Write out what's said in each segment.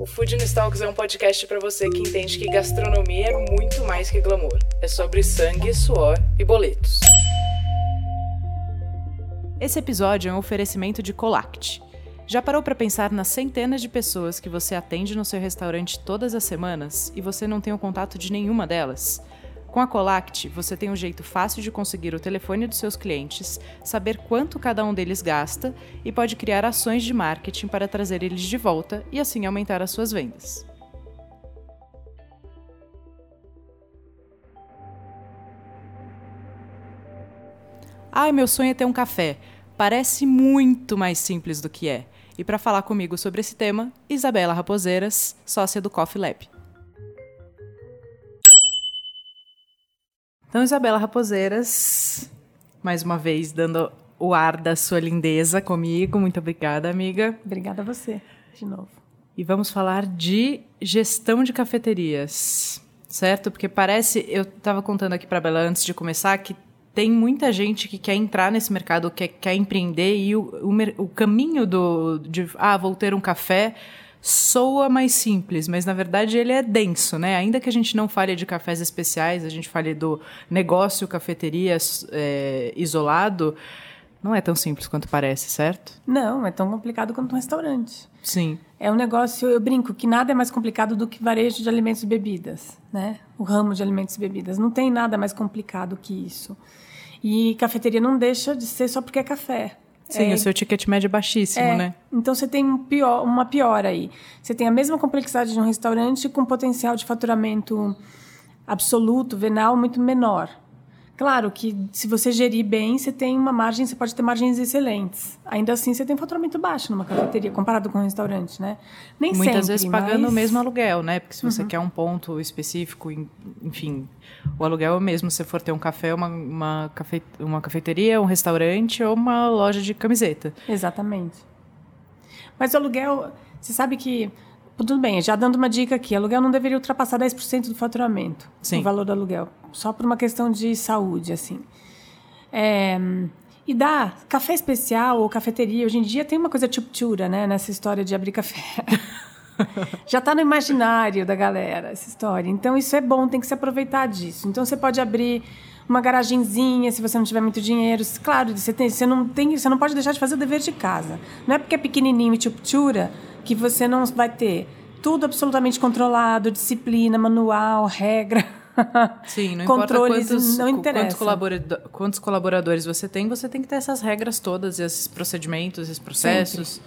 O Food Talks é um podcast para você que entende que gastronomia é muito mais que glamour. É sobre sangue, suor e boletos. Esse episódio é um oferecimento de Colact. Já parou para pensar nas centenas de pessoas que você atende no seu restaurante todas as semanas e você não tem o contato de nenhuma delas? Com a Colact, você tem um jeito fácil de conseguir o telefone dos seus clientes, saber quanto cada um deles gasta e pode criar ações de marketing para trazer eles de volta e assim aumentar as suas vendas. Ai, meu sonho é ter um café. Parece muito mais simples do que é. E para falar comigo sobre esse tema, Isabela Raposeiras, sócia do Coffee Lab. Então, Isabela Raposeiras, mais uma vez dando o ar da sua lindeza comigo. Muito obrigada, amiga. Obrigada a você, de novo. E vamos falar de gestão de cafeterias, certo? Porque parece, eu estava contando aqui para a Bela antes de começar que tem muita gente que quer entrar nesse mercado, quer, quer empreender e o, o, o caminho do de ah, vou ter um café soa mais simples, mas na verdade ele é denso, né? Ainda que a gente não fale de cafés especiais, a gente fale do negócio cafeteria é, isolado, não é tão simples quanto parece, certo? Não, é tão complicado quanto um restaurante. Sim. É um negócio, eu brinco, que nada é mais complicado do que varejo de alimentos e bebidas, né? O ramo de alimentos e bebidas. Não tem nada mais complicado que isso. E cafeteria não deixa de ser só porque é café. Sim, é, o seu ticket médio é baixíssimo, é, né? Então você tem um pior, uma pior aí. Você tem a mesma complexidade de um restaurante com potencial de faturamento absoluto, venal, muito menor. Claro que se você gerir bem, você tem uma margem, você pode ter margens excelentes. Ainda assim, você tem faturamento baixo numa cafeteria, comparado com um restaurante, né? Nem Muitas sempre, vezes pagando mas... o mesmo aluguel, né? Porque se você uhum. quer um ponto específico, enfim, o aluguel é o mesmo. Se você for ter um café, uma, uma, cafe, uma cafeteria, um restaurante ou uma loja de camiseta. Exatamente. Mas o aluguel, você sabe que tudo bem, já dando uma dica aqui, aluguel não deveria ultrapassar 10% do faturamento, Sim. o valor do aluguel, só por uma questão de saúde, assim. É, e dá café especial ou cafeteria, hoje em dia tem uma coisa tchuptura, né, nessa história de abrir café. já está no imaginário da galera essa história. Então isso é bom, tem que se aproveitar disso. Então você pode abrir uma garagenzinha, se você não tiver muito dinheiro. Claro, você, tem, você, não, tem, você não pode deixar de fazer o dever de casa. Não é porque é pequenininho e tchuptura que você não vai ter tudo absolutamente controlado, disciplina, manual, regra. Sim, não Controles, importa quantos, não interessa. Quantos, colaborador, quantos colaboradores você tem, você tem que ter essas regras todas, esses procedimentos, esses processos.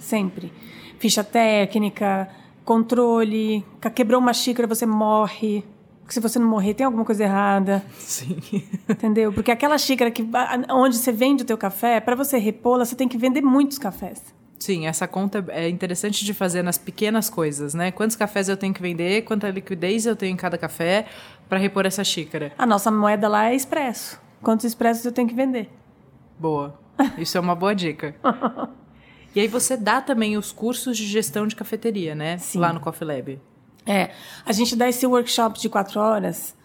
Sempre. Sempre. Ficha técnica, controle. Quebrou uma xícara, você morre. Porque se você não morrer, tem alguma coisa errada. Sim. Entendeu? Porque aquela xícara que onde você vende o teu café, para você repô-la, você tem que vender muitos cafés. Sim, essa conta é interessante de fazer nas pequenas coisas, né? Quantos cafés eu tenho que vender, quanta liquidez eu tenho em cada café para repor essa xícara. A nossa moeda lá é expresso. Quantos expressos eu tenho que vender? Boa. Isso é uma boa dica. e aí você dá também os cursos de gestão de cafeteria, né? Sim. Lá no Coffee Lab. É. A gente dá esse workshop de quatro horas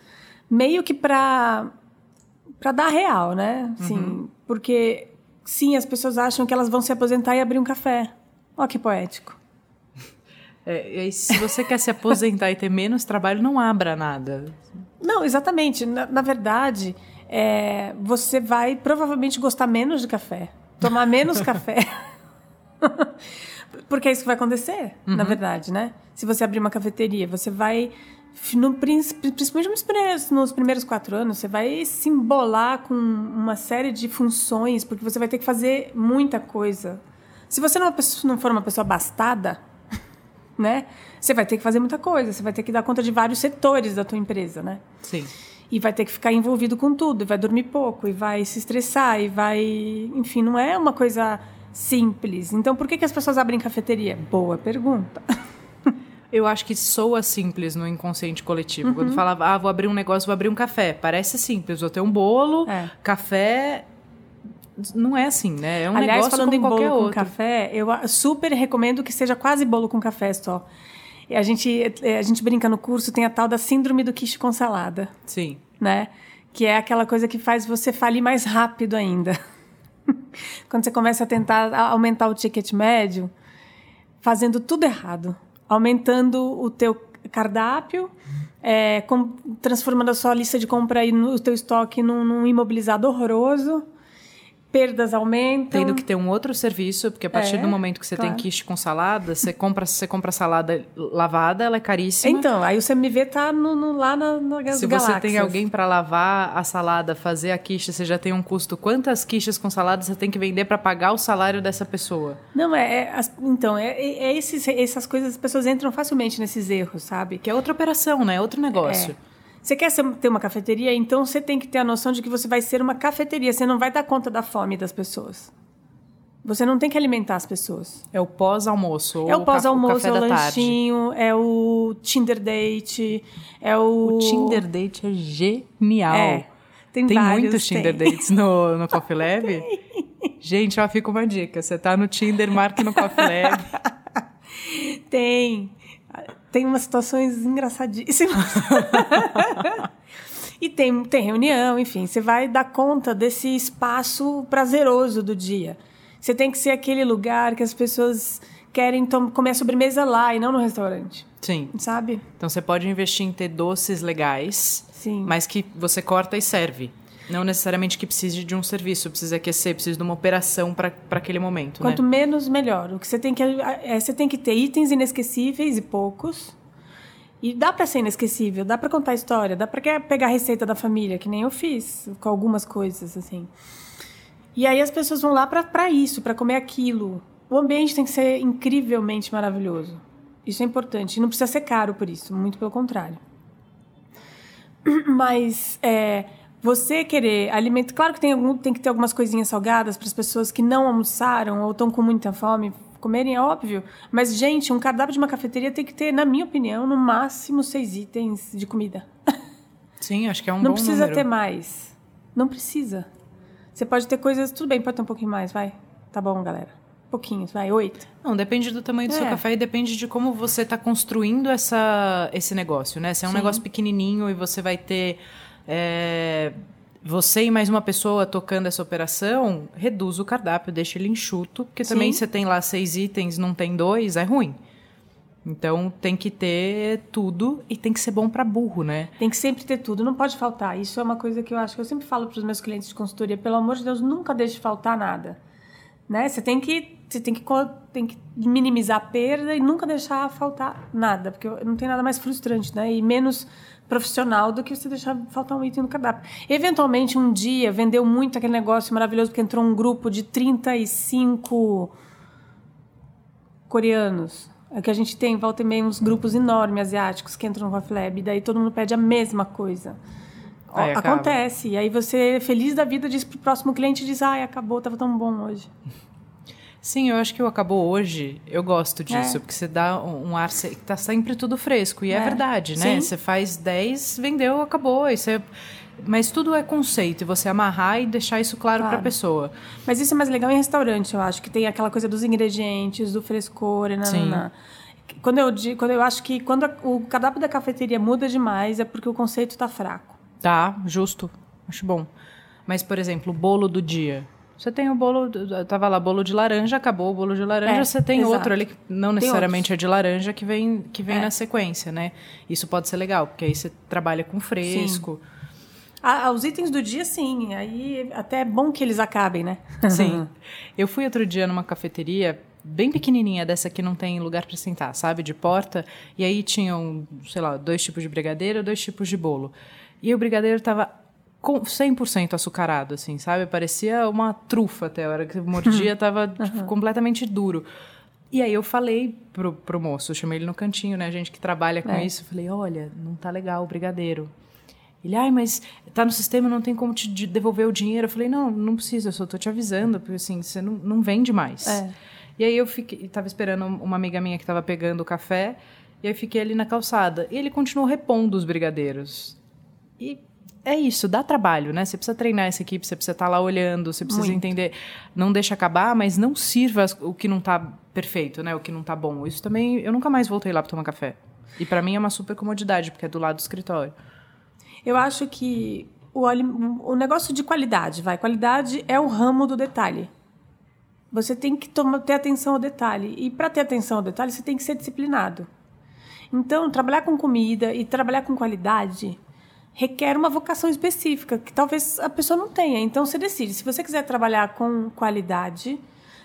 meio que para para dar real, né? Sim, uhum. porque Sim, as pessoas acham que elas vão se aposentar e abrir um café. Olha que poético. É, se você quer se aposentar e ter menos trabalho, não abra nada. Não, exatamente. Na, na verdade, é, você vai provavelmente gostar menos de café, tomar menos café. Porque é isso que vai acontecer, uhum. na verdade, né? Se você abrir uma cafeteria, você vai no, principalmente nos primeiros, nos primeiros quatro anos, você vai se embolar com uma série de funções, porque você vai ter que fazer muita coisa. Se você não, é não for uma pessoa bastada, né? Você vai ter que fazer muita coisa, você vai ter que dar conta de vários setores da tua empresa, né? Sim. E vai ter que ficar envolvido com tudo, e vai dormir pouco, e vai se estressar, e vai... Enfim, não é uma coisa simples. Então, por que, que as pessoas abrem cafeteria? Boa pergunta. Eu acho que soa simples no inconsciente coletivo. Uhum. Quando falava, ah, vou abrir um negócio, vou abrir um café. Parece simples, vou ter um bolo, é. café. Não é assim, né? É um Aliás, negócio falando em bolo outro. com café, eu super recomendo que seja quase bolo com café só. A gente, é, a gente brinca no curso, tem a tal da síndrome do quiche com salada. Sim. Né? Que é aquela coisa que faz você falir mais rápido ainda. Quando você começa a tentar aumentar o ticket médio, fazendo tudo errado. Aumentando o teu cardápio, é, com, transformando a sua lista de compra e o teu estoque num, num imobilizado horroroso perdas aumentam. Tendo que ter um outro serviço, porque a partir é, do momento que você claro. tem quiche com salada, você compra, você compra salada lavada, ela é caríssima. Então, aí o CMV tá no, no, lá na, na Se galáxias. você tem alguém para lavar a salada, fazer a quiche, você já tem um custo. Quantas quiches com salada você tem que vender para pagar o salário dessa pessoa? Não, é. é então, é, é, é esses, essas coisas, as pessoas entram facilmente nesses erros, sabe? Que é outra operação, né? É outro negócio. É. Você quer ser, ter uma cafeteria? Então você tem que ter a noção de que você vai ser uma cafeteria. Você não vai dar conta da fome das pessoas. Você não tem que alimentar as pessoas. É o pós-almoço. É o pós-almoço, é o lanchinho, tarde. é o Tinder date, é o... O Tinder date é genial. É, tem, tem vários, muitos Tinder tem. dates no, no Coffee Lab? Gente, ó, fica uma dica. Você tá no Tinder, marque no Coffee Lab. tem tem umas situações engraçadíssimas. e tem, tem reunião, enfim, você vai dar conta desse espaço prazeroso do dia. Você tem que ser aquele lugar que as pessoas querem comer a sobremesa lá e não no restaurante. Sim. Sabe? Então você pode investir em ter doces legais, Sim. mas que você corta e serve. Não necessariamente que precise de um serviço, precisa aquecer, precisa de uma operação para aquele momento. Quanto né? menos, melhor. O que você tem que é, você tem que ter itens inesquecíveis e poucos. E dá para ser inesquecível, dá para contar história, dá para pegar a receita da família, que nem eu fiz com algumas coisas assim. E aí as pessoas vão lá para isso, para comer aquilo. O ambiente tem que ser incrivelmente maravilhoso. Isso é importante. E não precisa ser caro por isso, muito pelo contrário. Mas é, você querer alimento. Claro que tem, algum, tem que ter algumas coisinhas salgadas para as pessoas que não almoçaram ou estão com muita fome comerem, é óbvio. Mas, gente, um cardápio de uma cafeteria tem que ter, na minha opinião, no máximo seis itens de comida. Sim, acho que é um Não bom precisa número. ter mais. Não precisa. Você pode ter coisas. Tudo bem, pode ter um pouquinho mais, vai. Tá bom, galera. Pouquinhos, vai, oito. Não, depende do tamanho do É. seu café e depende de como você está construindo essa, esse negócio, né? Se é um Sim. negócio pequenininho e você vai ter é, você e mais uma pessoa tocando essa operação, reduz o cardápio, deixa ele enxuto, porque também Sim. você tem lá seis itens, não tem dois, é ruim. Então tem que ter tudo e tem que ser bom para burro, né? Tem que sempre ter tudo, não pode faltar. Isso é uma coisa que eu acho que eu sempre falo para os meus clientes de consultoria, pelo amor de Deus, nunca deixe faltar nada. Né? Você tem que você tem que tem que minimizar a perda e nunca deixar faltar nada, porque não tem nada mais frustrante, né? E menos profissional do que você deixar faltar um item no cardápio. Eventualmente um dia vendeu muito aquele negócio maravilhoso porque entrou um grupo de 35 coreanos. É que a gente tem, volta e meia, uns grupos enormes asiáticos que entram no Coffee Lab, e daí todo mundo pede a mesma coisa. Aí acaba. Acontece. E aí você, feliz da vida, diz pro próximo cliente, diz, ai, acabou, tava tão bom hoje. Sim, eu acho que o acabou hoje, eu gosto disso, É. porque você dá um um ar, você- tá sempre tudo fresco. E é, É. verdade, né? Sim. Você faz 10, vendeu, acabou. E você... Mas tudo é conceito, e você amarrar e deixar isso claro, para Claro. a pessoa. Mas isso é mais legal em restaurante, eu acho, que tem aquela coisa dos ingredientes, do frescor, e nananã. Quando eu, quando eu acho que quando a- o cardápio da cafeteria muda demais, é porque o conceito tá fraco. Tá, justo. Acho bom. Mas, por exemplo, o bolo do dia. Você tem o bolo, tava lá, bolo de laranja, acabou o bolo de laranja, É, você tem exato. outro ali que não necessariamente é de laranja que vem, que vem É. na sequência, né? Isso pode ser legal, porque aí você trabalha com fresco. Ah, os itens do dia, sim. Aí até é bom que eles acabem, né? Sim. Eu fui outro dia numa cafeteria bem pequenininha, dessa que não tem lugar para sentar, sabe? De porta. E aí tinham, sei lá, dois tipos de brigadeiro, dois tipos de bolo. E o brigadeiro tava com 100% açucarado, assim, sabe? Parecia uma trufa até a hora que mordia, tava tipo, completamente duro. E aí eu falei pro, pro moço, chamei ele no cantinho, né? A gente que trabalha com É. isso. Falei, olha, não tá legal o brigadeiro. Ele, ai, mas tá no sistema, não tem como te de- devolver o dinheiro. Eu falei, não, não precisa, eu só tô te avisando, porque assim, você não, não vende mais. É. E aí eu fiquei, tava esperando uma amiga minha que tava pegando o café, E aí fiquei ali na calçada. E ele continuou repondo os brigadeiros. E é isso, dá trabalho, né? Você precisa treinar essa equipe, você precisa estar tá lá olhando, você precisa Muito. entender. Não deixa acabar, mas não sirva o que não está perfeito, né? O que não está bom. Isso também, eu nunca mais voltei lá para tomar café. E para mim é uma super comodidade, porque é do lado do escritório. Eu acho que o, o negócio de qualidade, vai, qualidade é o ramo do detalhe. Você tem que tomar, ter atenção ao detalhe. E para ter atenção ao detalhe, você tem que ser disciplinado. Então, trabalhar com comida e trabalhar com qualidade requer uma vocação específica, que talvez a pessoa não tenha. Então, você decide. Se você quiser trabalhar com qualidade,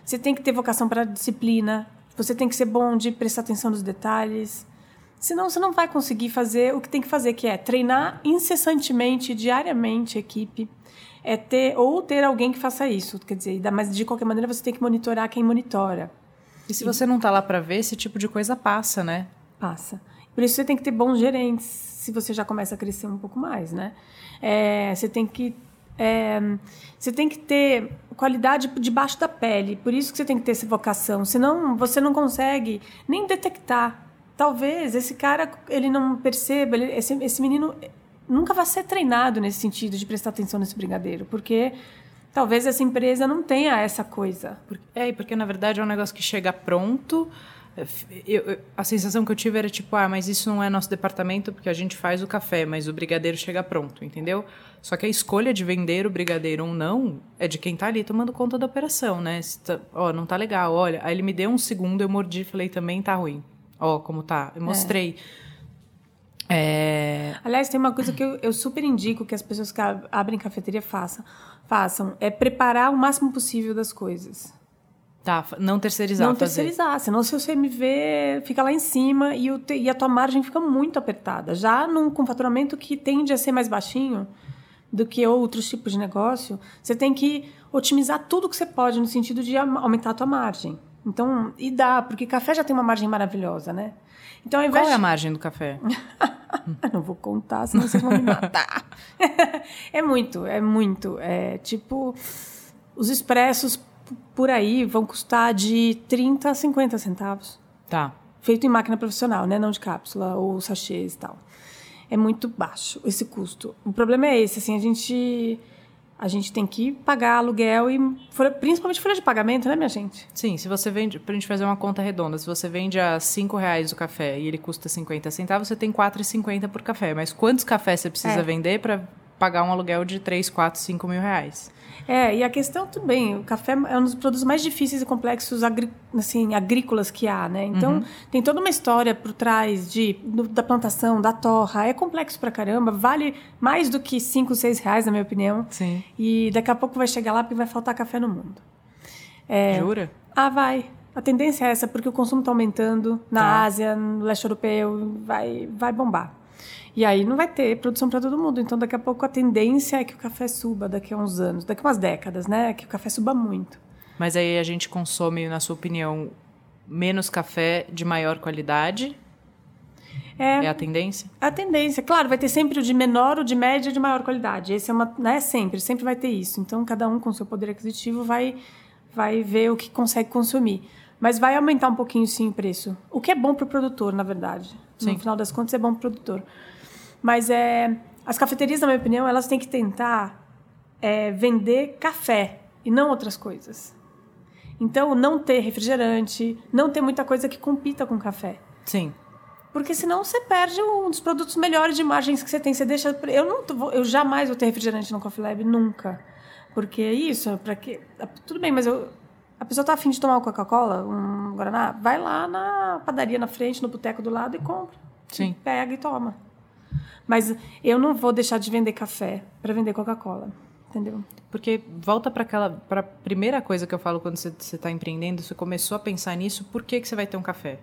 você tem que ter vocação para disciplina, você tem que ser bom de prestar atenção nos detalhes. Senão, você não vai conseguir fazer o que tem que fazer, que é treinar incessantemente, diariamente a equipe é ter ou ter alguém que faça isso, quer dizer, mas de qualquer maneira você tem que monitorar quem monitora. E se você não está lá para ver, esse tipo de coisa passa, né? Passa. Por isso você tem que ter bons gerentes, se você já começa a crescer um pouco mais, né? É, você tem que é, você tem que ter qualidade debaixo da pele. Por isso que você tem que ter essa vocação. Senão você não consegue nem detectar. Talvez esse cara ele não perceba. Ele, esse, esse menino nunca vai ser treinado nesse sentido de prestar atenção nesse brigadeiro, porque talvez essa empresa não tenha essa coisa. É, porque na verdade é um negócio que chega pronto. Eu, a sensação que eu tive era tipo, ah, mas isso não é nosso departamento porque a gente faz o café, mas o brigadeiro chega pronto, entendeu? Só que a escolha de vender o brigadeiro ou não é de quem está ali tomando conta da operação, né? Tá, ó, não tá legal, olha. Aí ele me deu um segundo, eu mordi e falei, também tá ruim. Ó, como tá. Eu mostrei. É. É... Aliás, tem uma coisa que eu, eu, super indico que as pessoas que abrem cafeteria façam, façam é preparar o máximo possível das coisas. Tá, não terceirizar. Não fazer. terceirizar, senão se você me vê, fica lá em cima e, o, e a tua margem fica muito apertada. Já num, com faturamento que tende a ser mais baixinho do que outros tipos de negócio, você tem que otimizar tudo que você pode no sentido de aumentar a tua margem. Então, e dá, porque café já tem uma margem maravilhosa, né? Então, ao invés Qual é a margem do café? não vou contar, senão vocês vão me matar. é muito, é muito. É tipo, os expressos por aí vão custar de 30 a 50 centavos. Tá. Feito em máquina profissional, né? Não de cápsula ou sachês e tal. É muito baixo esse custo. O problema é esse, assim, a gente a gente tem que pagar aluguel e principalmente folha de pagamento, né, minha gente? Sim, se você vende, para a gente fazer uma conta redonda, se você vende a cinco reais o café e ele custa 50 centavos, você tem 4,50 por café. Mas quantos cafés você precisa é. vender para pagar um aluguel de 3, 4, 5 mil reais? É, e a questão, bem, o café é um dos produtos mais difíceis e complexos agri, assim, agrícolas que há, né? Então, uhum. tem toda uma história por trás de, do, da plantação, da torra. É complexo pra caramba, vale mais do que 5, 6 reais, na minha opinião. Sim. E daqui a pouco vai chegar lá porque vai faltar café no mundo. É, Jura? Ah, vai. A tendência é essa, porque o consumo está aumentando na tá. Ásia, no leste europeu, vai, vai bombar. E aí não vai ter produção para todo mundo. Então, daqui a pouco a tendência é que o café suba daqui a uns anos, daqui a umas décadas, né? Que o café suba muito. Mas aí a gente consome, na sua opinião, menos café de maior qualidade? É, é a tendência? A tendência. Claro, vai ter sempre o de menor, o de média e de maior qualidade. Esse é uma, né, sempre, sempre vai ter isso. Então, cada um com seu poder aquisitivo vai, vai ver o que consegue consumir. Mas vai aumentar um pouquinho, sim, o preço. O que é bom para o produtor, na verdade. Sim. No final das contas, é bom para o produtor. Mas é, as cafeterias, na minha opinião, elas têm que tentar é, vender café e não outras coisas. Então, não ter refrigerante, não ter muita coisa que compita com café. Sim. Porque senão você perde um dos produtos melhores de margens que você tem. Você deixa. Eu, não, eu jamais vou ter refrigerante no Coffee Lab, nunca. Porque é isso, para que. Tudo bem, mas eu, a pessoa tá afim de tomar uma Coca-Cola, um Guaraná, vai lá na padaria na frente, no boteco do lado e compra. Sim. E pega e toma. Mas eu não vou deixar de vender café para vender Coca-Cola. Entendeu? Porque volta para aquela para a primeira coisa que eu falo quando você está empreendendo, você começou a pensar nisso, por que, que você vai ter um café?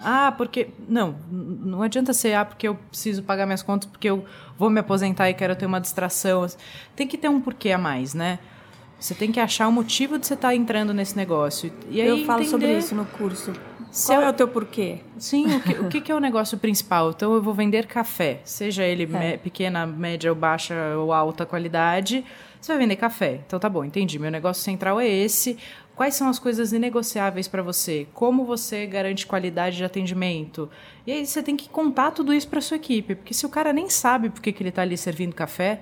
Ah, porque. Não, não adianta ser, ah, porque eu preciso pagar minhas contas, porque eu vou me aposentar e quero ter uma distração. Tem que ter um porquê a mais, né? Você tem que achar o motivo de você estar tá entrando nesse negócio. E aí eu falo entender... sobre isso no curso. Se Qual eu... é o teu porquê? Sim, o que, o que é o negócio principal? Então, eu vou vender café, seja ele é. pequena, média ou baixa ou alta qualidade, você vai vender café. Então, tá bom, entendi. Meu negócio central é esse. Quais são as coisas inegociáveis para você? Como você garante qualidade de atendimento? E aí você tem que contar tudo isso para sua equipe, porque se o cara nem sabe por que, que ele está ali servindo café,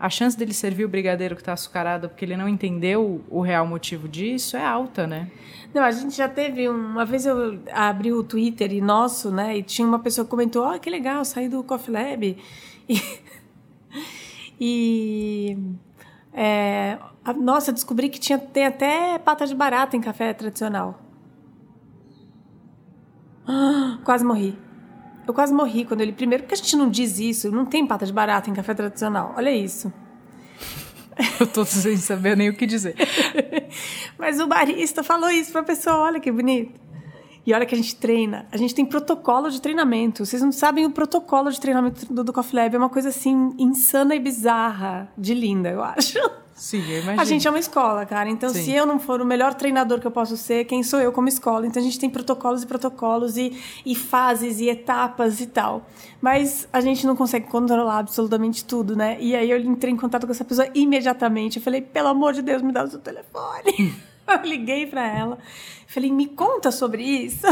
a chance dele servir o brigadeiro que está açucarado porque ele não entendeu o real motivo disso é alta, né? Não, a gente já teve uma vez eu abri o Twitter e nosso, né? E tinha uma pessoa que comentou: "Ó, oh, que legal, saí do Coffee Lab". E, e é, nossa, descobri que tinha tem até pata de barata em café tradicional. Ah, quase morri. Eu quase morri quando ele. Primeiro, porque a gente não diz isso, não tem pata de barata em café tradicional. Olha isso. Eu tô sem saber nem o que dizer. Mas o barista falou isso pra pessoa, olha que bonito. E olha que a gente treina. A gente tem protocolo de treinamento. Vocês não sabem o protocolo de treinamento do, do Coffee Lab. É uma coisa assim, insana e bizarra, de linda, eu acho. Sim, eu imagino. A gente é uma escola, cara. Então, Sim. se eu não for o melhor treinador que eu posso ser, quem sou eu como escola? Então, a gente tem protocolos e protocolos e, e fases e etapas e tal. Mas a gente não consegue controlar absolutamente tudo, né? E aí eu entrei em contato com essa pessoa imediatamente. Eu falei, pelo amor de Deus, me dá o seu telefone. eu liguei para ela. Falei, me conta sobre isso.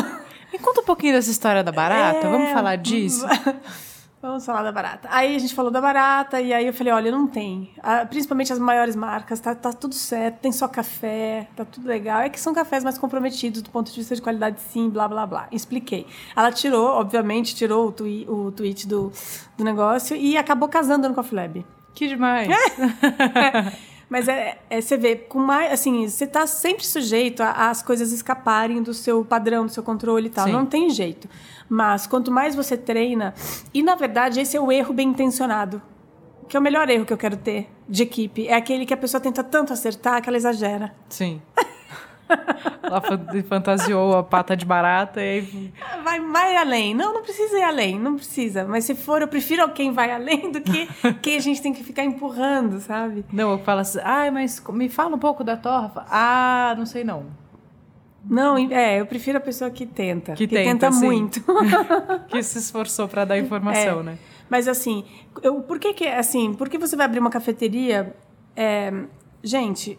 Me conta um pouquinho dessa história da barata. É... Vamos falar disso? Vamos falar da barata. Aí a gente falou da barata e aí eu falei, olha, não tem. principalmente as maiores marcas, tá, tá tudo certo, tem só café, tá tudo legal. É que são cafés mais comprometidos do ponto de vista de qualidade, sim, blá, blá, blá. Expliquei. Ela tirou, obviamente, tirou o, twi o tweet do, do negócio e acabou casando no Coffee Lab. Que demais! Mas é, é, você vê, com mais, assim, você está sempre sujeito às coisas escaparem do seu padrão, do seu controle e tal. Sim. Não tem jeito. Mas quanto mais você treina, e na verdade esse é o erro bem intencionado, que é o melhor erro que eu quero ter de equipe, é aquele que a pessoa tenta tanto acertar que ela exagera. Sim. Ela fantasiou a pata de barata e. Vai, vai além. Não, não precisa ir além, não precisa. Mas se for, eu prefiro quem vai além do que quem a gente tem que ficar empurrando, sabe? Não, eu falo assim, ai, mas me fala um pouco da torfa. Ah, não sei não. Não, é, eu prefiro a pessoa que tenta. Que, que tenta, tenta muito. que se esforçou para dar informação, é. né? Mas assim, eu, por que que, assim, por que você vai abrir uma cafeteria? É, gente,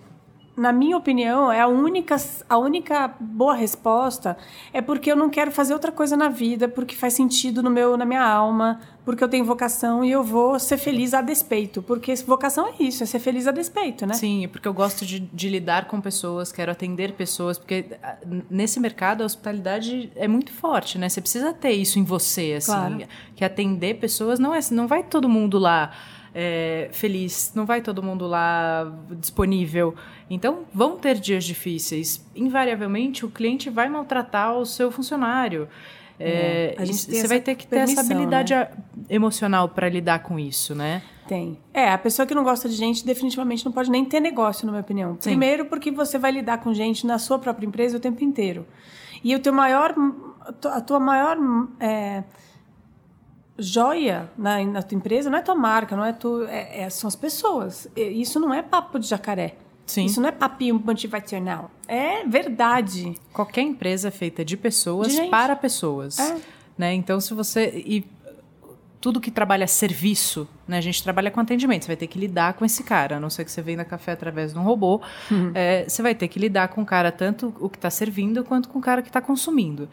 na minha opinião, é a única, a única boa resposta é porque eu não quero fazer outra coisa na vida, porque faz sentido no meu, na minha alma, porque eu tenho vocação e eu vou ser feliz a despeito. Porque vocação é isso, é ser feliz a despeito, né? Sim, porque eu gosto de, de lidar com pessoas, quero atender pessoas, porque ah, nesse mercado a hospitalidade é muito forte, né? Você precisa ter isso em você, assim, claro. que atender pessoas não é, não vai todo mundo lá é, feliz, não vai todo mundo lá disponível. Então, vão ter dias difíceis. Invariavelmente, o cliente vai maltratar o seu funcionário. É, é, você vai ter que ter essa habilidade né? emocional para lidar com isso, né? Tem. É, a pessoa que não gosta de gente definitivamente não pode nem ter negócio, na minha opinião. Sim. Primeiro, porque você vai lidar com gente na sua própria empresa o tempo inteiro. E o teu maior, a tua maior é, joia na, na tua empresa não é tua marca, não é tu, é, é, são as pessoas. Isso não é papo de jacaré. Sim. Isso não é papinho motivacional. É verdade. Qualquer empresa é feita de pessoas de para pessoas. É. Né? Então, se você. E tudo que trabalha serviço, né? A gente trabalha com atendimento. Você vai ter que lidar com esse cara, a não ser que você venda café através de um robô. Uhum. É, você vai ter que lidar com o cara, tanto o que está servindo quanto com o cara que está consumindo.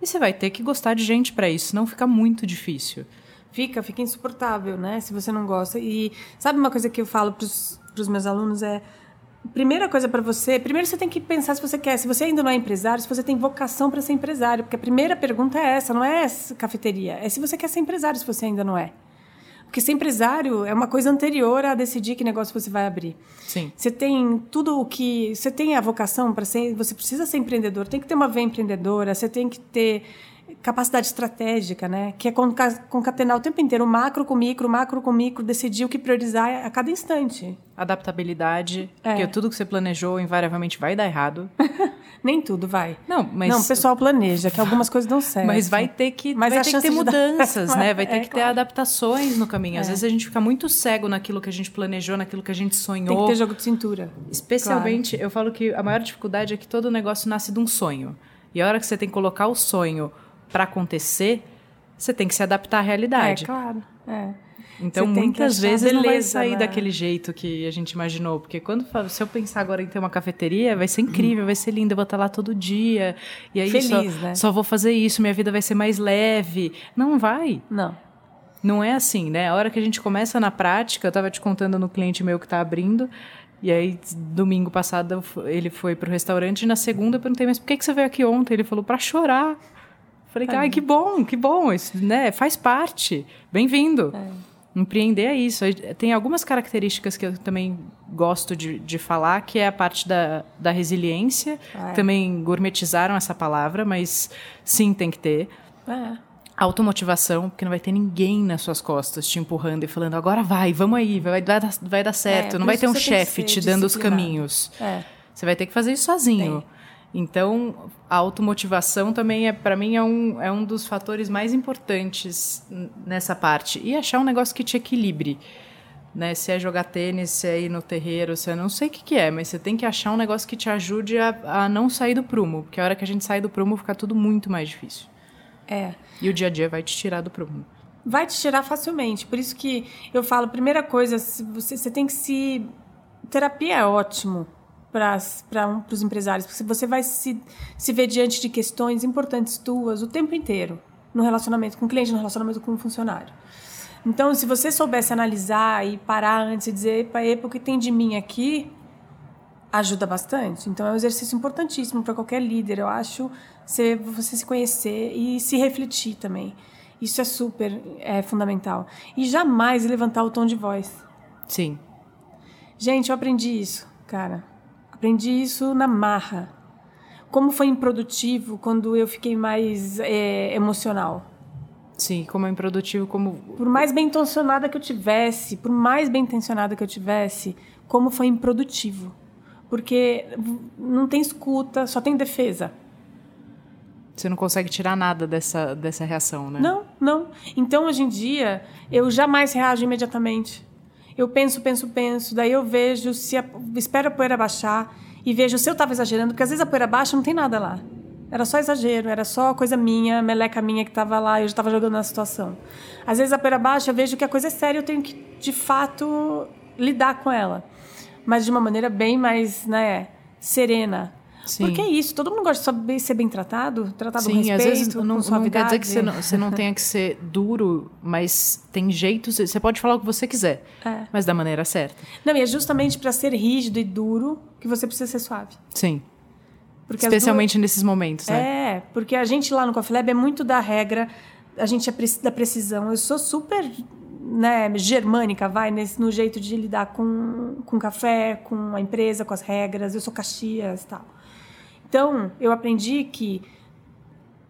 E você vai ter que gostar de gente para isso, senão fica muito difícil. Fica, fica insuportável, né? Se você não gosta. E sabe uma coisa que eu falo para os meus alunos é primeira coisa para você, primeiro você tem que pensar se você quer, se você ainda não é empresário, se você tem vocação para ser empresário, porque a primeira pergunta é essa, não é cafeteria, é se você quer ser empresário, se você ainda não é. Porque ser empresário é uma coisa anterior a decidir que negócio você vai abrir. Sim. Você tem tudo o que. Você tem a vocação para ser. Você precisa ser empreendedor, tem que ter uma veia empreendedora, você tem que ter capacidade estratégica, né? Que é concatenar o tempo inteiro macro com micro, macro com micro, decidir o que priorizar a cada instante. Adaptabilidade, é. porque tudo que você planejou invariavelmente vai dar errado. Nem tudo vai. Não, mas não, o pessoal planeja que algumas coisas dão certo. Mas vai ter que, mas vai ter, que ter mudanças, dar... né? Vai ter é, que ter adaptações no caminho. Às é. vezes a gente fica muito cego naquilo que a gente planejou, naquilo que a gente sonhou. Tem que ter jogo de cintura. Especialmente, claro. eu falo que a maior dificuldade é que todo negócio nasce de um sonho. E a hora que você tem que colocar o sonho para acontecer, você tem que se adaptar à realidade. É, claro. É. Então, muitas vezes beleza, não vai sair né? daquele jeito que a gente imaginou. Porque quando se eu pensar agora em ter uma cafeteria, vai ser incrível, vai ser lindo, eu vou estar lá todo dia. E aí Feliz, só, né? só vou fazer isso, minha vida vai ser mais leve. Não vai. Não. Não é assim, né? A hora que a gente começa na prática, eu estava te contando no cliente meu que está abrindo, e aí, domingo passado, ele foi pro restaurante, e na segunda eu perguntei, mas por que, que você veio aqui ontem? Ele falou, para chorar. Falei, ai, que bom, que bom, isso, né? Faz parte. Bem-vindo. É. Empreender é isso. Tem algumas características que eu também gosto de, de falar, que é a parte da, da resiliência. É. Também gourmetizaram essa palavra, mas sim, tem que ter. É. Automotivação, porque não vai ter ninguém nas suas costas te empurrando e falando, agora vai, vamos aí, vai, vai, dar, vai dar certo. É, não vai ter um chefe te dando os caminhos. É. Você vai ter que fazer isso sozinho. Tem. Então, a automotivação também é, para mim, é um, é um dos fatores mais importantes nessa parte. E achar um negócio que te equilibre. Né? Se é jogar tênis, se é ir no terreiro, se é não sei o que, que é, mas você tem que achar um negócio que te ajude a, a não sair do prumo, porque a hora que a gente sai do prumo fica tudo muito mais difícil. É. E o dia a dia vai te tirar do prumo. Vai te tirar facilmente. Por isso que eu falo, primeira coisa, você, você tem que se. Terapia é ótimo para um, os empresários, porque você vai se, se ver diante de questões importantes tuas o tempo inteiro, no relacionamento com o cliente, no relacionamento com o funcionário. Então, se você soubesse analisar e parar antes e dizer, epa, epa, o que tem de mim aqui, ajuda bastante. Então, é um exercício importantíssimo para qualquer líder, eu acho, você, você se conhecer e se refletir também. Isso é super é, fundamental. E jamais levantar o tom de voz. Sim. Gente, eu aprendi isso, cara. Aprendi isso na marra. Como foi improdutivo quando eu fiquei mais é, emocional. Sim, como é improdutivo, como. Por mais bem intencionada que eu tivesse, por mais bem intencionada que eu tivesse, como foi improdutivo. Porque não tem escuta, só tem defesa. Você não consegue tirar nada dessa, dessa reação, né? Não, não. Então, hoje em dia, eu jamais reajo imediatamente eu penso, penso, penso, daí eu vejo se a, espero a poeira baixar e vejo se eu estava exagerando, porque às vezes a poeira baixa não tem nada lá. Era só exagero, era só coisa minha, meleca minha que estava lá e eu já estava jogando na situação. Às vezes a poeira baixa, eu vejo que a coisa é séria, eu tenho que, de fato, lidar com ela. Mas de uma maneira bem mais, né, serena. Sim. Porque é isso, todo mundo gosta de ser bem tratado, tratado Sim, com respeito, às vezes não, não quer dizer que você não, você não tenha que ser duro, mas tem jeitos, você pode falar o que você quiser, é. mas da maneira certa. Não, e é justamente para ser rígido e duro que você precisa ser suave. Sim. Porque Especialmente duas... nesses momentos, né? É, porque a gente lá no Coffee Lab é muito da regra, a gente é da precisão. Eu sou super né, germânica, vai, nesse, no jeito de lidar com, com café, com a empresa, com as regras. Eu sou Caxias e tal. Então, eu aprendi que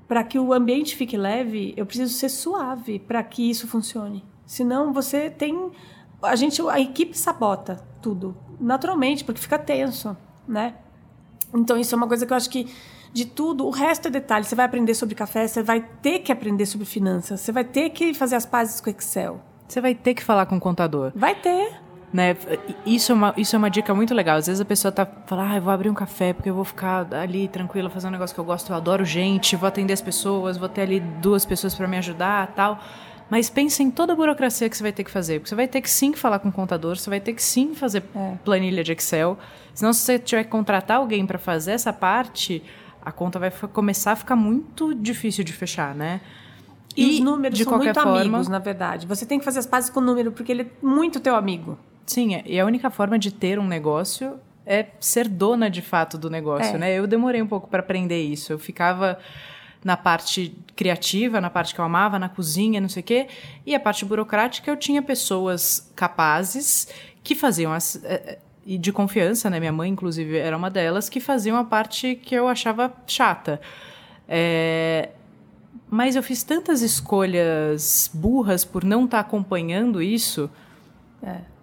para que o ambiente fique leve, eu preciso ser suave para que isso funcione. Senão você tem a gente a equipe sabota tudo, naturalmente, porque fica tenso, né? Então isso é uma coisa que eu acho que de tudo, o resto é detalhe. Você vai aprender sobre café, você vai ter que aprender sobre finanças, você vai ter que fazer as pazes com Excel. Você vai ter que falar com o contador. Vai ter. Né? Isso, é uma, isso é uma dica muito legal. Às vezes a pessoa tá falando, ah, eu vou abrir um café porque eu vou ficar ali tranquila fazendo um negócio que eu gosto, eu adoro gente, vou atender as pessoas, vou ter ali duas pessoas para me ajudar tal. Mas pense em toda a burocracia que você vai ter que fazer. Porque você vai ter que sim falar com o contador, você vai ter que sim fazer é. planilha de Excel. Senão, se você tiver que contratar alguém para fazer essa parte, a conta vai começar a ficar muito difícil de fechar, né? E, e os números de são qualquer muito forma, amigos, na verdade. Você tem que fazer as pazes com o número, porque ele é muito teu amigo. Sim, e a única forma de ter um negócio é ser dona de fato do negócio, é. né? Eu demorei um pouco para aprender isso. Eu ficava na parte criativa, na parte que eu amava, na cozinha, não sei o quê, e a parte burocrática eu tinha pessoas capazes que faziam as é, é, e de confiança, né? Minha mãe, inclusive, era uma delas que faziam a parte que eu achava chata. É, mas eu fiz tantas escolhas burras por não estar tá acompanhando isso. É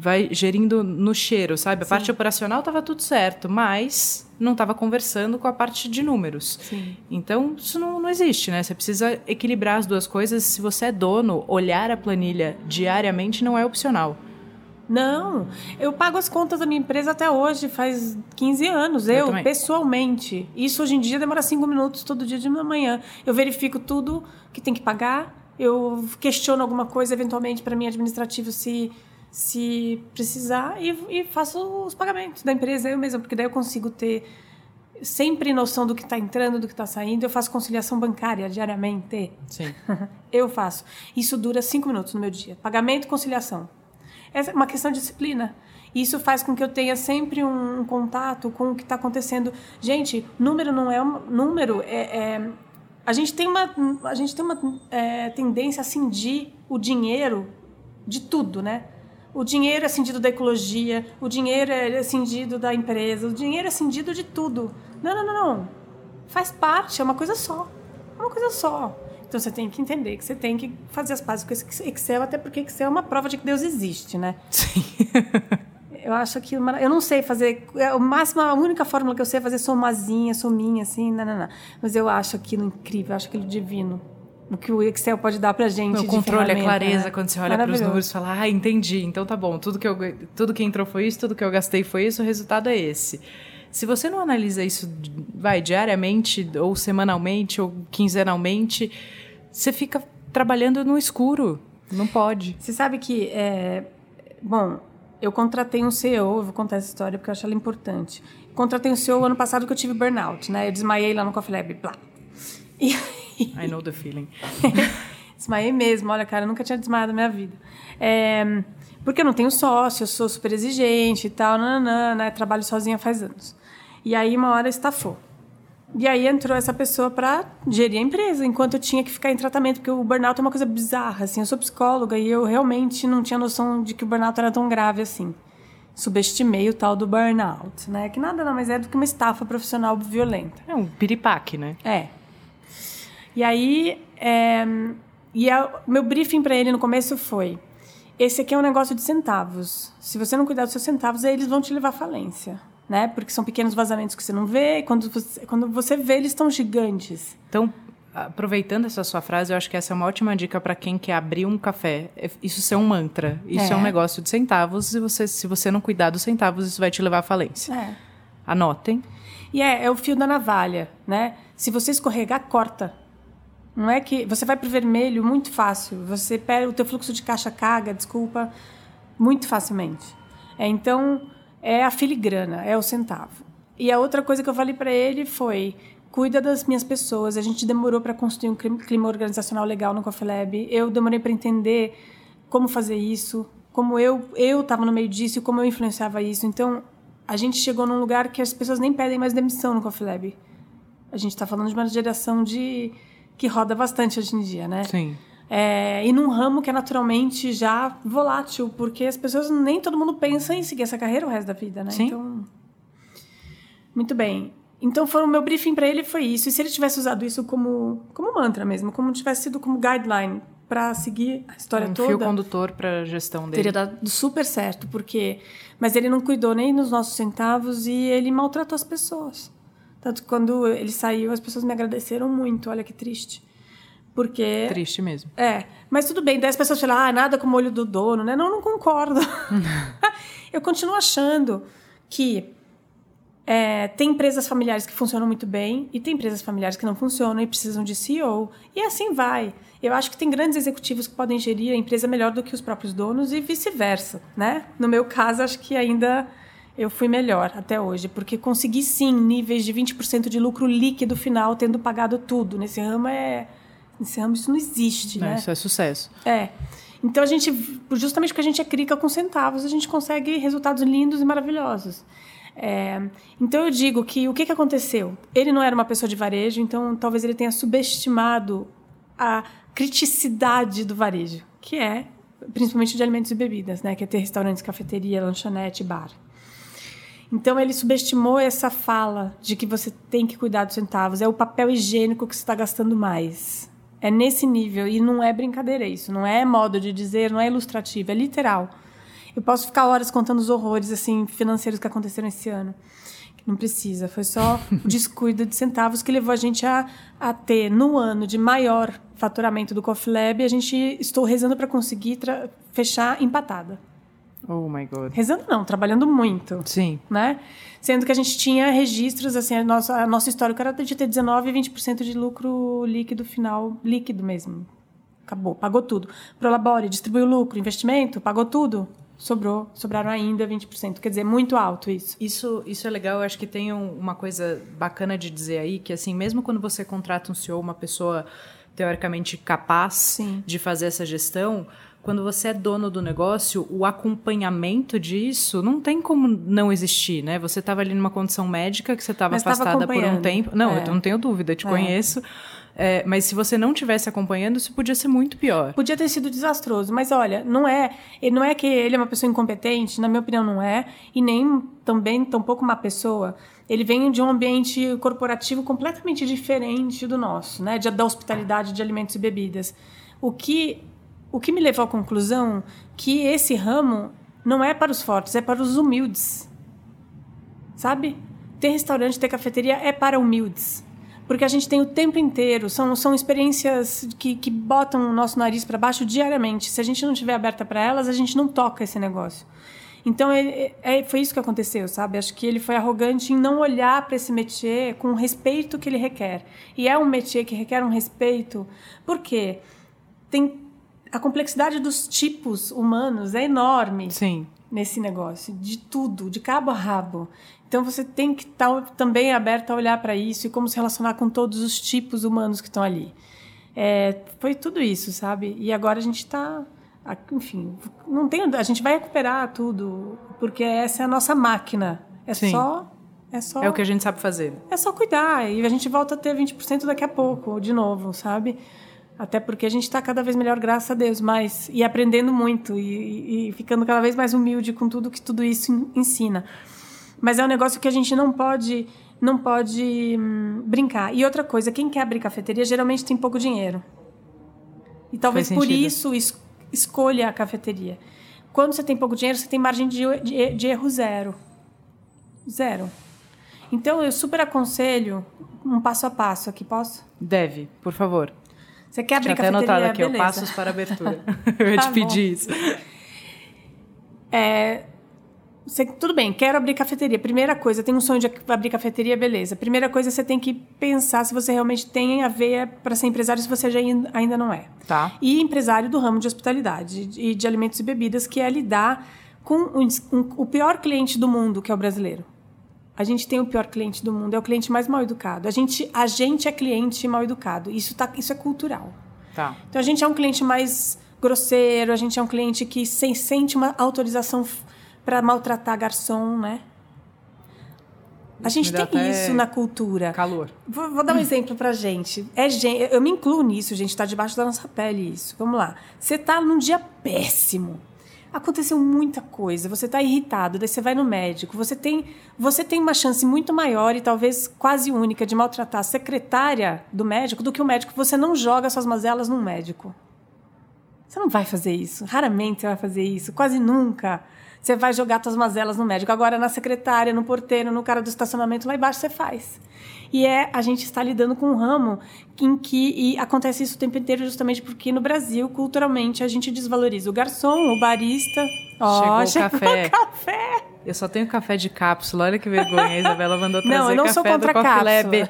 vai gerindo no cheiro, sabe? A Sim. parte operacional estava tudo certo, mas não estava conversando com a parte de números. Sim. Então, isso não, não existe, né? Você precisa equilibrar as duas coisas. Se você é dono, olhar a planilha diariamente não é opcional. Não, eu pago as contas da minha empresa até hoje, faz 15 anos, eu, eu pessoalmente. Isso hoje em dia demora cinco minutos todo dia de manhã. Eu verifico tudo que tem que pagar, eu questiono alguma coisa eventualmente para mim administrativo se se precisar e, e, faço os pagamentos da empresa eu mesma, porque daí eu consigo ter sempre noção do que está entrando, do que está saindo. Eu faço conciliação bancária diariamente. Sim. eu faço. Isso dura cinco minutos no meu dia. Pagamento e conciliação. É uma questão de disciplina. Isso faz com que eu tenha sempre um, um contato com o que está acontecendo. Gente, número não é um número. É, é, a gente tem uma, a gente tem uma é, tendência a cindir o dinheiro de tudo, né? O dinheiro é cindido da ecologia, o dinheiro é cindido da empresa, o dinheiro é cindido de tudo. Não, não, não, não. Faz parte, é uma coisa só. É uma coisa só. Então você tem que entender que você tem que fazer as pazes com esse Excel, até porque Excel é uma prova de que Deus existe, né? Sim. eu acho que eu não sei fazer é, o máximo a única fórmula que eu sei é fazer somazinha sominha assim não, não, não. mas eu acho aquilo incrível eu acho aquilo divino o que o Excel pode dar pra gente. O controle, a clareza, né? quando você olha para os números e fala, ah, entendi, então tá bom, tudo que, eu, tudo que entrou foi isso, tudo que eu gastei foi isso, o resultado é esse. Se você não analisa isso, vai, diariamente, ou semanalmente, ou quinzenalmente, você fica trabalhando no escuro. Não pode. Você sabe que, é... bom, eu contratei um CEO, vou contar essa história porque eu acho ela importante. Contratei um CEO ano passado que eu tive burnout, né? Eu desmaiei lá no Coffee Lab, blá. E I know the feeling. desmaiei mesmo, olha, cara, eu nunca tinha desmaiado na minha vida. É... Porque eu não tenho sócio, eu sou super exigente e tal, nananã, né? Trabalho sozinha faz anos. E aí, uma hora, estafou. E aí entrou essa pessoa para gerir a empresa, enquanto eu tinha que ficar em tratamento, porque o burnout é uma coisa bizarra, assim. Eu sou psicóloga e eu realmente não tinha noção de que o burnout era tão grave assim. Subestimei o tal do burnout, né? Que nada mais é do que uma estafa profissional violenta. É um piripaque, né? É. E aí, é... e a... meu briefing para ele no começo foi: esse aqui é um negócio de centavos. Se você não cuidar dos seus centavos, aí eles vão te levar à falência né? Porque são pequenos vazamentos que você não vê, e quando você, quando você vê, eles estão gigantes. Então, aproveitando essa sua frase, eu acho que essa é uma ótima dica para quem quer abrir um café. É, isso ser um mantra. Isso é. é. um negócio de centavos, e você, se você não cuidar dos centavos, isso vai te levar à falência. É. Anotem. E é, é o fio da navalha, né? Se você escorregar, corta. Não é que você vai para o vermelho muito fácil. Você pega o teu fluxo de caixa caga, desculpa, muito facilmente. É, então, é a filigrana, é o centavo. E a outra coisa que eu falei para ele foi: cuida das minhas pessoas. A gente demorou para construir um clima organizacional legal no Coffee Lab. Eu demorei para entender como fazer isso, como eu eu estava no meio disso, como eu influenciava isso. Então, a gente chegou num lugar que as pessoas nem pedem mais demissão no Coffee Lab. A gente está falando de uma geração de que roda bastante hoje em dia, né? Sim. É, e num ramo que é naturalmente já volátil, porque as pessoas nem todo mundo pensa em seguir essa carreira o resto da vida, né? Sim. Então, muito bem. Então, foi, o meu briefing para ele foi isso. E se ele tivesse usado isso como, como mantra mesmo, como tivesse sido como guideline para seguir a história um toda. fio condutor para a gestão dele. Teria dado super certo, porque. Mas ele não cuidou nem nos nossos centavos e ele maltratou as pessoas. Tanto que quando ele saiu, as pessoas me agradeceram muito. Olha que triste. Porque. Triste mesmo. É. Mas tudo bem, daí as pessoas falam, ah, nada como o olho do dono, né? Não, não concordo. eu continuo achando que é, tem empresas familiares que funcionam muito bem e tem empresas familiares que não funcionam e precisam de CEO. E assim vai. Eu acho que tem grandes executivos que podem gerir a empresa melhor do que os próprios donos e vice-versa, né? No meu caso, acho que ainda eu fui melhor até hoje, porque consegui sim níveis de 20% de lucro líquido final, tendo pagado tudo. Nesse ramo é Nesse ramo isso não existe, né? Isso é sucesso. É. Então a gente, justamente porque a gente é crica com centavos, a gente consegue resultados lindos e maravilhosos. É, então eu digo que o que, que aconteceu? Ele não era uma pessoa de varejo, então talvez ele tenha subestimado a criticidade do varejo, que é principalmente de alimentos e bebidas, né? Que é ter restaurantes, cafeteria, lanchonete, bar. Então ele subestimou essa fala de que você tem que cuidar dos centavos. É o papel higiênico que você está gastando mais. É nesse nível e não é brincadeira isso, não é modo de dizer, não é ilustrativo, é literal. Eu posso ficar horas contando os horrores assim financeiros que aconteceram esse ano. Não precisa, foi só o descuido de centavos que levou a gente a, a ter no ano de maior faturamento do Coffee Lab, a gente estou rezando para conseguir fechar empatada. Oh my God. Rezando não, trabalhando muito. Sim. Né? Sendo que a gente tinha registros, assim, a nossa, a nossa histórico era de ter 19 e 20% de lucro líquido final, líquido mesmo. Acabou, pagou tudo. Prolabore, distribuiu lucro, investimento, pagou tudo. Sobrou, sobraram ainda 20%. Quer dizer, muito alto isso. Isso, isso é legal. Eu acho que tem uma coisa bacana de dizer aí, que assim, mesmo quando você contrata um CEO, uma pessoa teoricamente capaz Sim. de fazer essa gestão, quando você é dono do negócio, o acompanhamento disso não tem como não existir, né? Você estava ali numa condição médica que você estava afastada por um tempo. Não, é. eu não tenho dúvida, te é. conheço. É, mas se você não tivesse acompanhando, isso podia ser muito pior. Podia ter sido desastroso, mas olha, não é, não é que ele é uma pessoa incompetente, na minha opinião não é, e nem também tampouco uma pessoa. Ele vem de um ambiente corporativo completamente diferente do nosso, né, de, da hospitalidade de alimentos e bebidas. O que o que me levou à conclusão que esse ramo não é para os fortes, é para os humildes. Sabe? Ter restaurante, ter cafeteria é para humildes. Porque a gente tem o tempo inteiro, são, são experiências que, que botam o nosso nariz para baixo diariamente. Se a gente não estiver aberta para elas, a gente não toca esse negócio. Então, ele, é, foi isso que aconteceu, sabe? Acho que ele foi arrogante em não olhar para esse métier com o respeito que ele requer. E é um métier que requer um respeito, porque tem a complexidade dos tipos humanos é enorme Sim. nesse negócio, de tudo, de cabo a rabo. Então você tem que estar tá também aberto a olhar para isso e como se relacionar com todos os tipos humanos que estão ali. É, foi tudo isso, sabe? E agora a gente está, enfim, não tem, a gente vai recuperar tudo porque essa é a nossa máquina. É Sim. só é só É o que a gente sabe fazer. É só cuidar e a gente volta a ter 20% daqui a pouco, de novo, sabe? Até porque a gente está cada vez melhor, graças a Deus, mas e aprendendo muito e, e, ficando cada vez mais humilde com tudo que tudo isso ensina. Mas é um negócio que a gente não pode não pode hum, brincar. E outra coisa, quem quer abrir cafeteria geralmente tem pouco dinheiro. E talvez por isso es, escolha a cafeteria. Quando você tem pouco dinheiro, você tem margem de, de, de erro zero. Zero. Então eu super aconselho um passo a passo aqui, posso? Deve, por favor. Você quer abrir Tinha cafeteria? até anotado aqui, Beleza. passos para abertura. eu ia te tá pedir isso. É, você, tudo bem, quero abrir cafeteria. Primeira coisa, tem um sonho de abrir cafeteria, beleza. Primeira coisa, você tem que pensar se você realmente tem a veia para ser empresário, se você já ainda não é. Tá. E empresário do ramo de hospitalidade e de alimentos e bebidas, que é lidar com um, um, o pior cliente do mundo, que é o brasileiro. A gente tem o pior cliente do mundo, é o cliente mais mal educado. A gente, a gente é cliente mal educado. Isso, tá, isso é cultural. Tá. Então a gente é um cliente mais grosseiro, a gente é um cliente que sem, sente uma autorização para maltratar garçom, né? A gente tem isso na cultura. Calor. Vou, vou dar um exemplo pra gente. É gente. Eu me incluo nisso, gente. Tá debaixo da nossa pele isso. Vamos lá. Você tá num dia péssimo aconteceu muita coisa, você está irritado, daí você vai no médico, você tem, você tem uma chance muito maior e talvez quase única de maltratar a secretária do médico do que o médico. Você não joga suas mazelas num médico. Você não vai fazer isso. Raramente você vai fazer isso, quase nunca. Você vai jogar suas mazelas no médico. Agora, na secretária, no porteiro, no cara do estacionamento, lá embaixo você faz. E é a gente está lidando com um ramo em que e acontece isso o tempo inteiro justamente porque no Brasil, culturalmente, a gente desvaloriza o garçom, o barista. Ó, chegou, chegou o café. café. Eu só tenho café de cápsula. Olha que vergonha. A Isabela mandou trazer não, eu não sou contra Lab.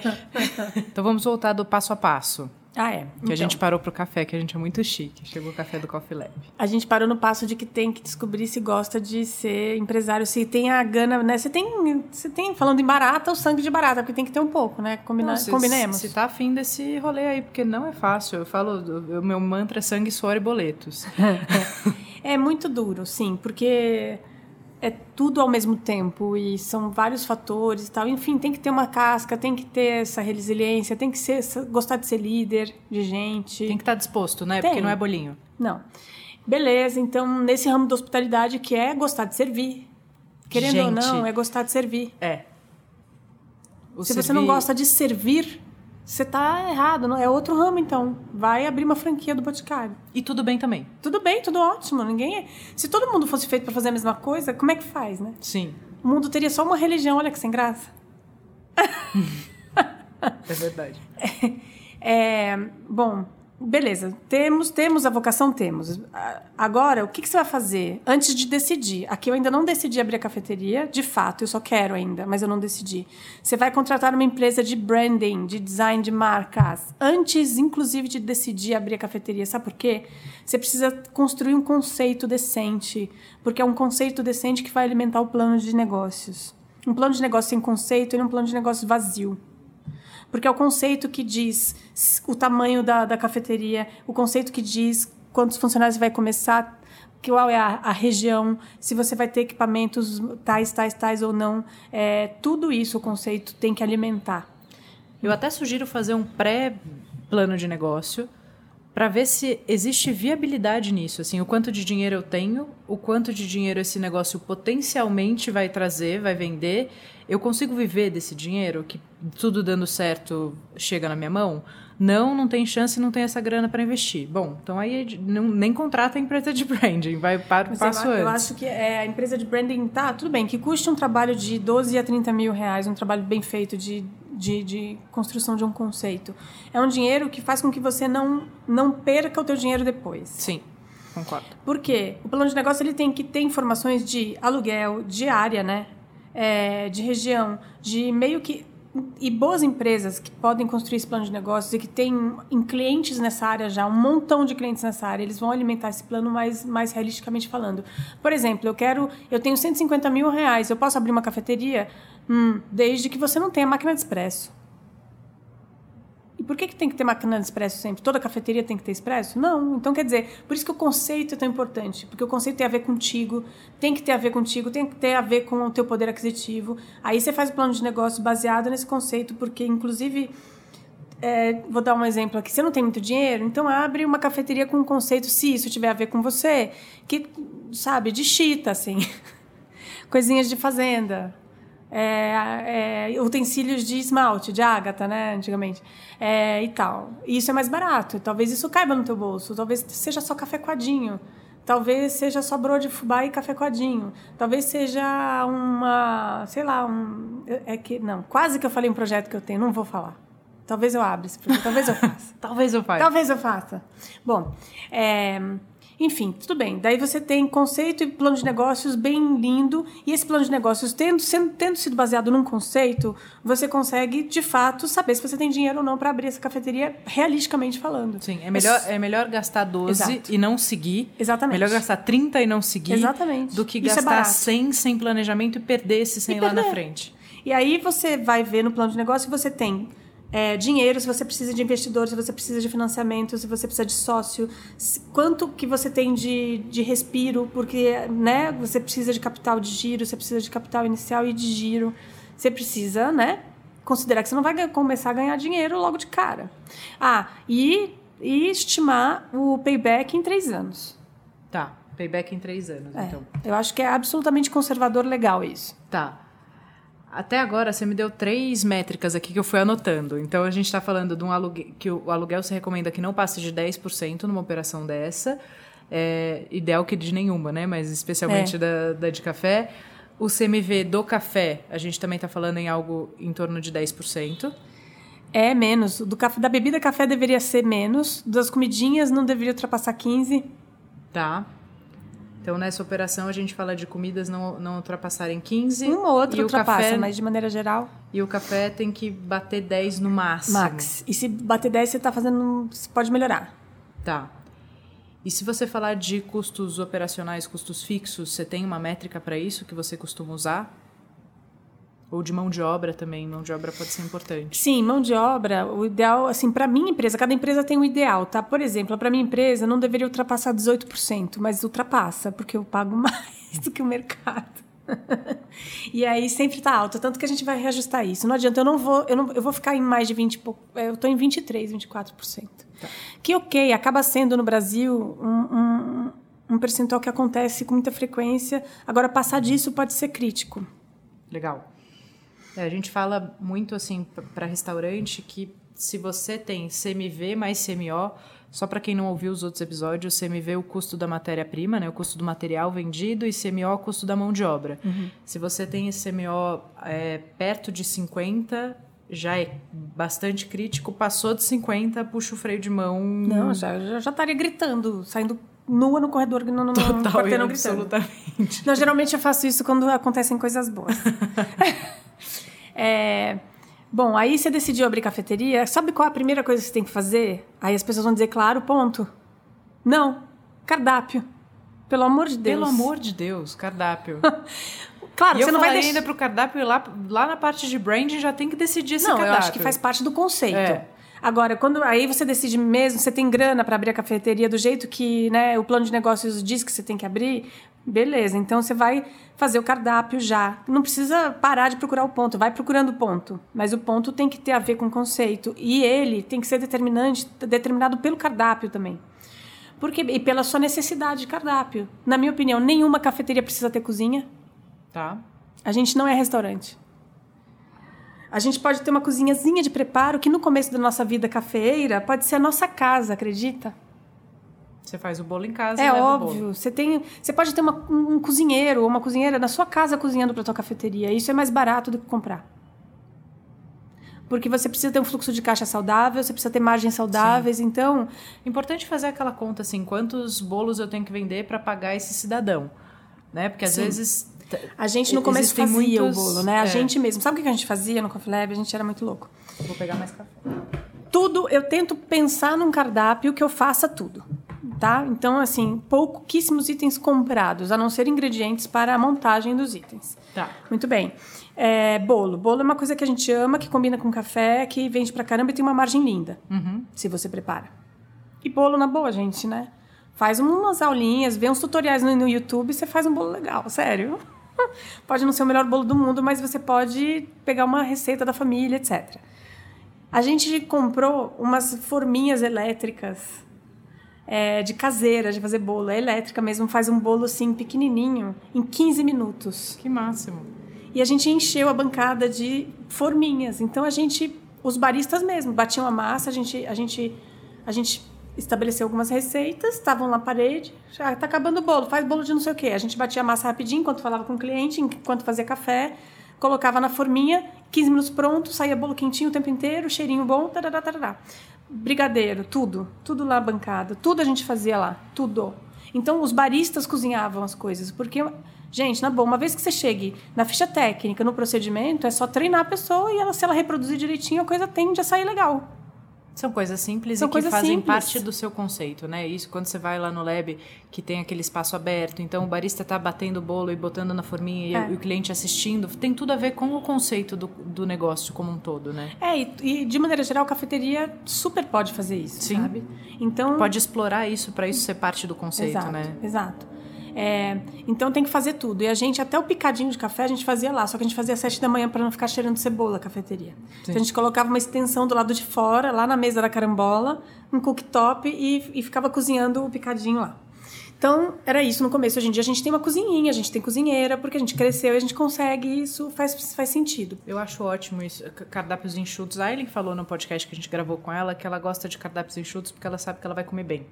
então vamos voltar do passo a passo. Ah, é. Que então. a gente parou pro café, que a gente é muito chique. Chegou o café do Coffee Lab. A gente parou no passo de que tem que descobrir se gosta de ser empresário, se tem a gana, né? Você tem, você tem falando em barata, o sangue de barata, porque tem que ter um pouco, né? Combina, não, se, combinemos. Se tá afim desse rolê aí, porque não é fácil. Eu falo, o meu mantra é sangue, suor e boletos. é muito duro, sim, porque é tudo ao mesmo tempo e são vários fatores e tal. Enfim, tem que ter uma casca, tem que ter essa resiliência, tem que ser gostar de ser líder de gente. Tem que estar disposto, né? Tem. Porque não é bolinho. Não. Beleza, então nesse ramo da hospitalidade que é gostar de servir. Querendo gente, ou não, é gostar de servir. É. O Se servir... você não gosta de servir, você tá errado, não é outro ramo então. Vai abrir uma franquia do Boticário. E tudo bem também. Tudo bem, tudo ótimo. Ninguém é... Se todo mundo fosse feito para fazer a mesma coisa, como é que faz, né? Sim. O mundo teria só uma religião, olha que sem graça. é verdade. É, bom, beleza, temos, temos a vocação, temos. Agora, o que, que, você vai fazer antes de decidir? Aqui eu ainda não decidi abrir a cafeteria, de fato, eu só quero ainda, mas eu não decidi. Você vai contratar uma empresa de branding, de design de marcas, antes, inclusive, de decidir abrir a cafeteria. Sabe por quê? Você precisa construir um conceito decente, porque é um conceito decente que vai alimentar o plano de negócios. Um plano de negócio sem conceito e um plano de negócio vazio porque é o conceito que diz o tamanho da, da cafeteria, o conceito que diz quantos funcionários vai começar, qual é a, a, região, se você vai ter equipamentos tais, tais, tais ou não. É, tudo isso o conceito tem que alimentar. Eu até sugiro fazer um pré-plano de negócio para ver se existe viabilidade nisso, assim, o quanto de dinheiro eu tenho, o quanto de dinheiro esse negócio potencialmente vai trazer, vai vender eu consigo viver desse dinheiro que tudo dando certo chega na minha mão? Não, não tem chance, não tem essa grana para investir. Bom, então aí não, nem contrata a empresa de branding, vai para o passo eu, antes. Eu acho que é, a empresa de branding, tá, tudo bem, que custe um trabalho de 12 a 30 mil reais, um trabalho bem feito de, de, de construção de um conceito. É um dinheiro que faz com que você não, não perca o teu dinheiro depois. Sim. Concordo. Por quê? O plano de negócio ele tem que ter informações de aluguel, diária, né? é, de região, de meio que e boas empresas que podem construir esse plano de negócios e que têm em clientes nessa área já, um montão de clientes nessa área, eles vão alimentar esse plano mais, mais realisticamente falando. Por exemplo, eu quero, eu tenho 150 mil reais, eu posso abrir uma cafeteria? Hum, desde que você não tenha máquina de expresso. E por que, que tem que ter máquina de expresso sempre? Toda cafeteria tem que ter expresso? Não. Então, quer dizer, por isso que o conceito é tão importante. Porque o conceito tem a ver contigo, tem que ter a ver contigo, tem que ter a ver com o teu poder aquisitivo. Aí você faz o plano de negócio baseado nesse conceito, porque, inclusive, é, vou dar um exemplo aqui. Você não tem muito dinheiro, então abre uma cafeteria com um conceito, se isso tiver a ver com você, que, sabe, de chita, assim. Coisinhas de fazenda é, é, utensílios de esmalte, de ágata, né, antigamente, é, e tal. E isso é mais barato, talvez isso caiba no teu bolso, talvez seja só café coadinho, talvez seja só broa de fubá e café coadinho, talvez seja uma, sei lá, um, é que, não, quase que eu falei um projeto que eu tenho, não vou falar. Talvez eu abra esse projeto, talvez eu faça. talvez eu faça. Talvez eu faça. Bom, é, enfim, tudo bem. Daí você tem conceito e plano de negócios bem lindo. E esse plano de negócios, tendo, sendo, tendo sido baseado num conceito, você consegue, de fato, saber se você tem dinheiro ou não para abrir essa cafeteria, realisticamente falando. Sim, é melhor, é melhor gastar 12 Exato. e não seguir. Exatamente. Melhor gastar 30 e não seguir. Exatamente. Do que Isso é gastar é 100 sem planejamento e perder esse 100 lá na frente. E aí você vai ver no plano de negócio, você tem é, dinheiro, se você precisa de investidor, se você precisa de financiamento, se você precisa de sócio, se, quanto que você tem de, de respiro, porque né, você precisa de capital de giro, você precisa de capital inicial e de giro. Você precisa, né? Considerar que você não vai começar a ganhar dinheiro logo de cara. Ah, e, e estimar o payback em três anos. Tá, payback em três anos, é, então. Eu acho que é absolutamente conservador legal isso. Tá. Até agora você me deu três métricas aqui que eu fui anotando. Então a gente está falando de um aluguel que o aluguel se recomenda que não passe de 10% numa operação dessa. É, ideal que de nenhuma, né? Mas especialmente é. da, da de café. O CMV do café, a gente também está falando em algo em torno de 10%. É menos. Do café, da bebida café deveria ser menos. Das comidinhas não deveria ultrapassar 15%. Tá. Então, nessa operação, a gente fala de comidas não, não ultrapassarem 15. Um ou outro ultrapassa, café, mas de maneira geral. E o café tem que bater 10 no máximo. Max. E se bater 10, você está fazendo. Você pode melhorar. Tá. E se você falar de custos operacionais, custos fixos, você tem uma métrica para isso que você costuma usar? Ou de mão de obra também, mão de obra pode ser importante. Sim, mão de obra, o ideal, assim, para minha empresa, cada empresa tem um ideal, tá? Por exemplo, para minha empresa não deveria ultrapassar 18%, mas ultrapassa, porque eu pago mais do que o mercado. e aí sempre tá alto, tanto que a gente vai reajustar isso. Não adianta, eu não vou, eu não, eu vou ficar em mais de 20, eu tô em 23, 24%. Tá. Que OK, acaba sendo no Brasil um, um, um percentual que acontece com muita frequência. Agora passar disso pode ser crítico. Legal. É, a gente fala muito assim para restaurante que se você tem CMV mais CMO, só para quem não ouviu os outros episódios, CMV é o custo da matéria-prima, né, o custo do material vendido, e CMO é o custo da mão de obra. Uhum. Se você tem esse CMO é, perto de 50, já é bastante crítico, passou de 50, puxa o freio de mão. Não, já, já, já estaria gritando, saindo nua no corredor, no, no Total quarteirão absolutamente. Não, geralmente eu faço isso quando acontecem coisas boas. é, bom, aí você decidiu abrir cafeteria, sabe qual é a primeira coisa que você tem que fazer? Aí as pessoas vão dizer, claro, ponto. Não, cardápio. Pelo amor de Deus. Pelo amor de Deus, cardápio. claro, e você não vai deixar... ainda pro cardápio lá, lá na parte de branding já tem que decidir esse Não, cardápio. eu acho que faz parte do conceito. É. Agora, quando aí você decide mesmo, você tem grana para abrir a cafeteria do jeito que né, o plano de negócios diz que você tem que abrir, beleza. Então você vai fazer o cardápio já. Não precisa parar de procurar o ponto, vai procurando o ponto. Mas o ponto tem que ter a ver com o conceito. E ele tem que ser determinante, determinado pelo cardápio também. Porque, e pela sua necessidade de cardápio. Na minha opinião, nenhuma cafeteria precisa ter cozinha. Tá. A gente não é restaurante. A gente pode ter uma cozinhazinha de preparo que no começo da nossa vida cafeeira pode ser a nossa casa, acredita? Você faz o bolo em casa É óbvio. Você tem, você pode ter uma- um um cozinheiro ou uma cozinheira na sua casa cozinhando para tua cafeteria. Isso é mais barato do que comprar. Porque você precisa ter um fluxo de caixa saudável, você precisa ter margens saudáveis, então Importante fazer aquela conta assim, quantos bolos eu tenho que vender para pagar esse cidadão, né? Porque às Sim. vezes a gente no começo fazia muitos- o bolo, né? A é. gente mesmo. Sabe o que a gente fazia no Coffee Lab? A gente era muito louco. Vou pegar mais café. tudo, eu tento pensar num cardápio que eu faça tudo, tá? Então, assim, pouquíssimos itens comprados, a não ser ingredientes para a montagem dos itens. Tá. Muito bem. É, bolo. Bolo é uma coisa que a gente ama, que combina com café, que vende pra caramba e tem uma margem linda, Uhum. se você prepara. E bolo na boa, gente, né? Faz umas aulinhas, vê uns tutoriais no, no YouTube, você faz um bolo legal, sério. Pode não ser o melhor bolo do mundo, mas você pode pegar uma receita da família, etc. A gente comprou umas forminhas elétricas é, de caseira, de fazer bolo. É elétrica mesmo, faz um bolo assim pequenininho, em 15 minutos. Que máximo. E a gente encheu a bancada de forminhas. Então a gente, os baristas mesmo, batiam a massa, a gente, a gente, a gente estabeleceu algumas receitas, estavam na parede, já tá acabando o bolo, faz bolo de não sei o quê. A gente batia a massa rapidinho enquanto falava com o cliente, enquanto fazia café, colocava na forminha, 15 minutos pronto, saía bolo quentinho o tempo inteiro, cheirinho bom, tarará, tarará. Brigadeiro, tudo, tudo lá bancada, tudo a gente fazia lá, tudo. Então os baristas cozinhavam as coisas, porque gente, na boa, uma vez que você chegue na ficha técnica, no procedimento, é só treinar a pessoa e ela, se ela reproduzir direitinho, a coisa tende a sair legal. São coisas simples São e que coisas fazem simples. parte do seu conceito, né? Isso quando você vai lá no lab, que tem aquele espaço aberto, então o barista tá batendo o bolo e botando na forminha É. e o cliente assistindo, tem tudo a ver com o conceito do, do negócio como um todo, né? É, e, e, de maneira geral, a cafeteria super pode fazer isso, Sim. sabe? Então Pode explorar isso para isso ser parte do conceito, exato, né? Exato. É, então tem que fazer tudo. E a gente, até o picadinho de café, a gente fazia lá. Só que a gente fazia às sete da manhã para não ficar cheirando cebola a cafeteria. Então a gente colocava uma extensão do lado de fora, lá na mesa da carambola, um cooktop e, e ficava cozinhando o picadinho lá. Então, era isso no começo. Hoje em dia a gente tem uma cozinhinha, a gente tem cozinheira, porque a gente cresceu e a gente consegue isso, faz, faz sentido. Eu acho ótimo isso, cardápios enxutos. A Aileen falou no podcast que a gente gravou com ela que ela gosta de cardápios enxutos porque ela sabe que ela vai comer bem.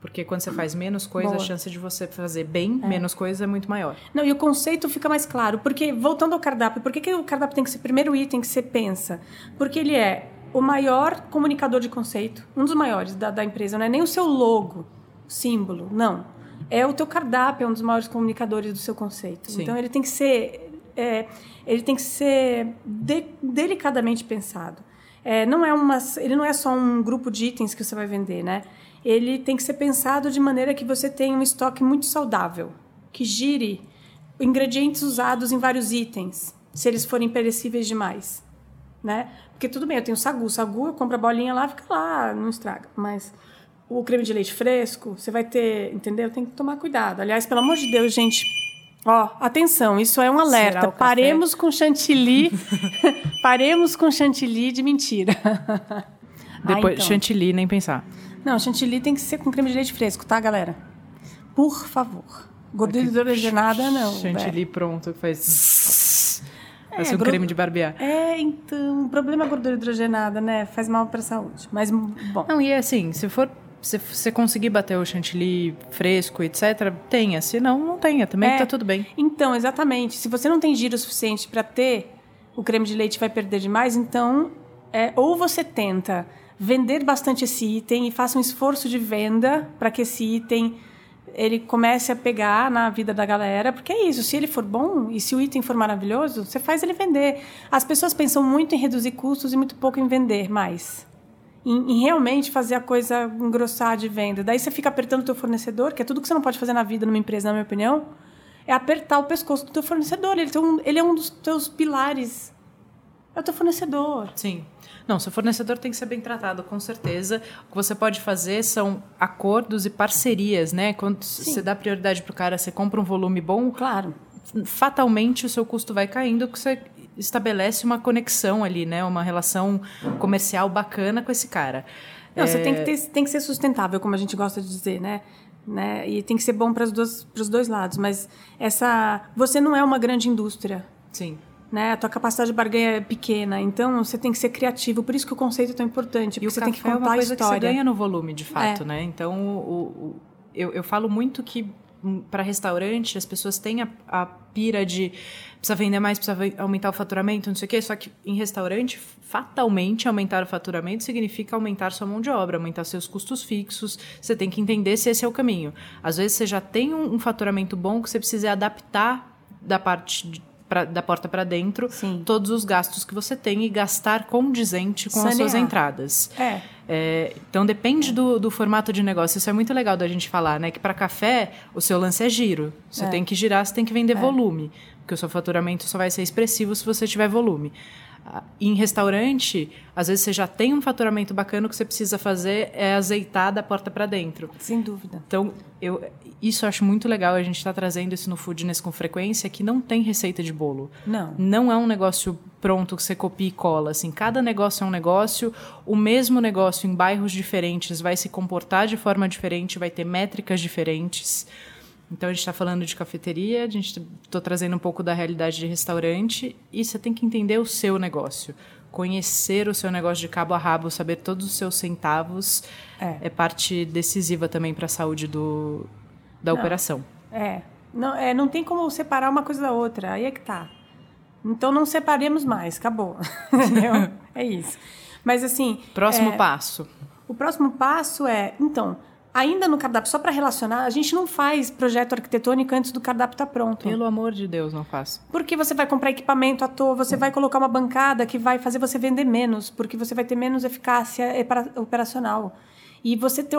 Porque quando você faz menos coisa, Boa. a chance de você fazer bem menos coisa é muito maior. Não, e o conceito fica mais claro. Porque, voltando ao cardápio, por que, que o cardápio tem que ser o primeiro item que você pensa? Porque ele é o maior comunicador de conceito, um dos maiores da, da empresa. Não é nem o seu logo, símbolo, não. É o teu cardápio, é um dos maiores comunicadores do seu conceito. Sim. Então, ele tem que ser... é, ele tem que ser de- delicadamente pensado. É, não é uma, ele não é só um grupo de itens que você vai vender, né? Ele tem que ser pensado de maneira que você tenha um estoque muito saudável, que gire ingredientes usados em vários itens, se eles forem perecíveis demais, né? Porque tudo bem, eu tenho sagu, sagu eu compro a bolinha lá, fica lá, não estraga, mas o creme de leite fresco, você vai ter, entendeu? Tem que tomar cuidado. Aliás, pelo amor de Deus, gente, Ó, atenção, isso é um alerta. Paremos com chantilly. Paremos com chantilly de mentira. Depois, Ah, então. chantilly, nem pensar. Não, chantilly tem que ser com creme de leite fresco, tá, galera? Por favor. Gordura hidrogenada, não. Chantilly pronto, que faz... Parece um gru- creme de barbear. É, então, o problema é a gordura hidrogenada, né? Faz mal pra saúde. Mas, bom. Não, e é assim, se for... Se você conseguir bater o chantilly fresco, etc., tenha. Se não, não tenha. Também É. tá tudo bem. Então, exatamente. Se você não tem giro suficiente para ter o creme de leite vai perder demais. Então, é, ou você tenta vender bastante esse item e faça um esforço de venda para que esse item ele comece a pegar na vida da galera, porque é isso, se ele for bom e se o item for maravilhoso, você faz ele vender. As pessoas pensam muito em reduzir custos e muito pouco em vender mais. Em, em realmente fazer a coisa engrossar de venda. Daí você fica apertando o teu fornecedor, que é tudo que você não pode fazer na vida numa empresa, na minha opinião, é apertar o pescoço do teu fornecedor. Ele, um, ele é um dos teus pilares. É o teu fornecedor. Sim. Não, seu fornecedor tem que ser bem tratado, com certeza. O que você pode fazer são acordos e parcerias, né? Quando Sim. você dá prioridade para o cara, você compra um volume bom. Claro. Fatalmente o seu custo vai caindo, porque você estabelece uma conexão ali, né? Uma relação comercial bacana com esse cara. Não, é... você tem que, ter, tem que ser sustentável, como a gente gosta de dizer, né? né? E tem que ser bom para os dois lados. Mas essa, você não é uma grande indústria. Sim né? A tua capacidade de barganha é pequena, então você tem que ser criativo. Por isso que o conceito é tão importante, porque você tem que contar é uma coisa a história. que você ganha no volume, de fato, é. né? Então, o, o, eu, eu falo muito que hum, para restaurante as pessoas têm a, a, pira de precisa vender mais, precisa aumentar o faturamento, não sei o quê. Só que em restaurante, fatalmente, aumentar o faturamento significa aumentar sua mão de obra, aumentar seus custos fixos. Você tem que entender se esse é o caminho. Às vezes você já tem um, um faturamento bom que você precisa adaptar da parte pra, da porta para dentro Sim. todos os gastos que você tem e gastar condizente com Sanear. as suas entradas. É. É, então depende do, do, formato de negócio. Isso é muito legal da gente falar, né? Que para café o seu lance é giro. Você é. tem que girar, você tem que vender é. volume, porque o seu faturamento só vai ser expressivo se você tiver volume em restaurante, às vezes você já tem um faturamento bacana, o que você precisa fazer é azeitar da porta para dentro. Sem dúvida. Então, eu, isso eu acho muito legal, a gente está trazendo isso no Foodness com frequência, que não tem receita de bolo. Não. Não é um negócio pronto que você copia e cola. Assim, cada negócio é um negócio, o mesmo negócio em bairros diferentes vai se comportar de forma diferente, vai ter métricas diferentes. Então a gente está falando de cafeteria, a gente estou trazendo um pouco da realidade de restaurante e você tem que entender o seu negócio, conhecer o seu negócio de cabo a rabo, saber todos os seus centavos é, é parte decisiva também para a saúde do, da não, operação. É. Não, é, não tem como separar uma coisa da outra, aí é que tá. Então não separemos mais, acabou. é isso. Mas assim. Próximo é, passo. O próximo passo é, então, ainda no cardápio, só para relacionar, a gente não faz projeto arquitetônico antes do cardápio estar tá pronto. Pelo amor de Deus, não faço. Porque você vai comprar equipamento à toa, você vai colocar uma bancada que vai fazer você vender menos, porque você vai ter menos eficácia operacional. E você ter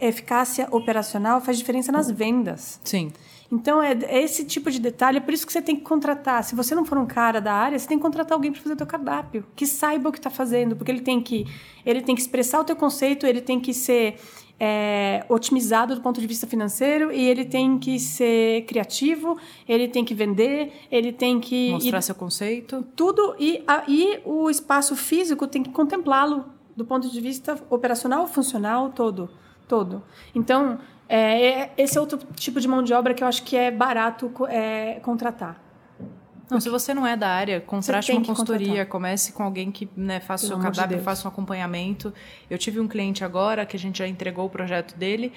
eficácia operacional faz diferença nas vendas. Sim. Então, é, é, esse tipo de detalhe, é por isso que você tem que contratar. Se você não for um cara da área, você tem que contratar alguém para fazer o teu cardápio, que saiba o que está fazendo, porque ele tem que ele tem que expressar o teu conceito, ele tem que ser é, otimizado do ponto de vista financeiro e ele tem que ser criativo, ele tem que vender, ele tem que mostrar ir, seu conceito, tudo e aí o espaço físico tem que contemplá-lo do ponto de vista operacional, funcional, todo, todo. Então é, é, esse é outro tipo de mão de obra que eu acho que é barato é, contratar. Não, se você não é da área, contrate uma consultoria, contratar. comece com alguém que né, faça o seu cardápio, de faça um acompanhamento. Eu tive um cliente agora que a gente já entregou o projeto dele,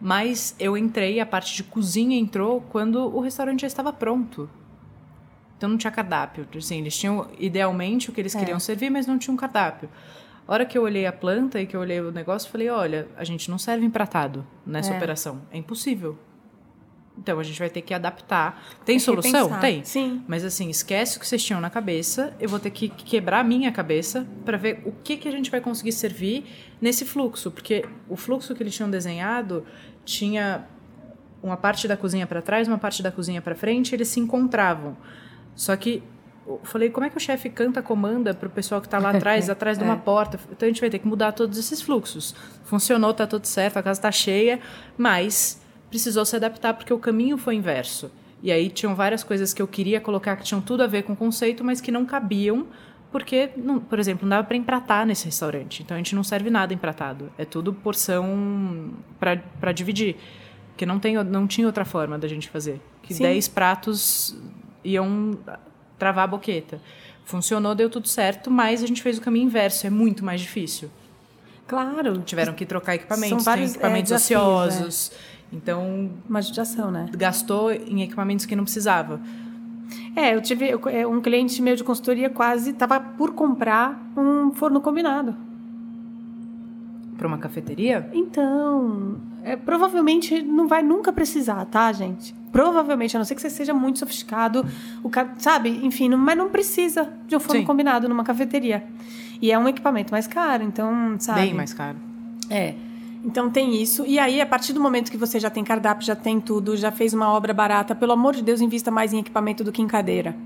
mas eu entrei, a parte de cozinha entrou quando o restaurante já estava pronto. Então não tinha cardápio. Assim, eles tinham idealmente o que eles é. queriam servir, mas não tinham cardápio. A hora que eu olhei a planta e que eu olhei o negócio, falei: olha, a gente não serve empratado nessa é. operação. É impossível. Então a gente vai ter que adaptar. Tem, solução? Tem. Sim. Mas assim, esquece o que vocês tinham na cabeça. Eu vou ter que quebrar a minha cabeça para ver o que, que a gente vai conseguir servir nesse fluxo. Porque o fluxo que eles tinham desenhado tinha uma parte da cozinha para trás, uma parte da cozinha para frente, eles se encontravam. Só que eu falei, como é que o chefe canta, comanda para o pessoal que está lá atrás, atrás de uma é. porta? Então a gente vai ter que mudar todos esses fluxos. Funcionou, está tudo certo, a casa está cheia, mas precisou se adaptar porque o caminho foi inverso. E aí tinham várias coisas que eu queria colocar que tinham tudo a ver com o conceito, mas que não cabiam porque, não, por exemplo, não dava para empratar nesse restaurante. Então a gente não serve nada empratado. É tudo porção para dividir. Porque não, tem, não tinha outra forma da gente fazer. Que 10 pratos iam travar a boqueta. Funcionou, deu tudo certo, mas a gente fez o caminho inverso. É muito mais difícil. Claro. Tiveram que trocar equipamentos, São vários, equipamentos é, ociosos. É. Então. Uma judiação, né? Gastou em equipamentos que não precisava. É, eu tive é, um cliente meu de consultoria quase estava por comprar um forno combinado. Para uma cafeteria? Então, é, provavelmente não vai nunca precisar, tá, gente? Provavelmente, a não ser que você seja muito sofisticado, o sabe? Enfim, não, mas não precisa de um forno Sim. combinado numa cafeteria. E é um equipamento mais caro, então, sabe? Bem mais caro. É. Então tem isso. E aí, a partir do momento que você já tem cardápio, já tem tudo, já fez uma obra barata, pelo amor de Deus, invista mais em equipamento do que em cadeira.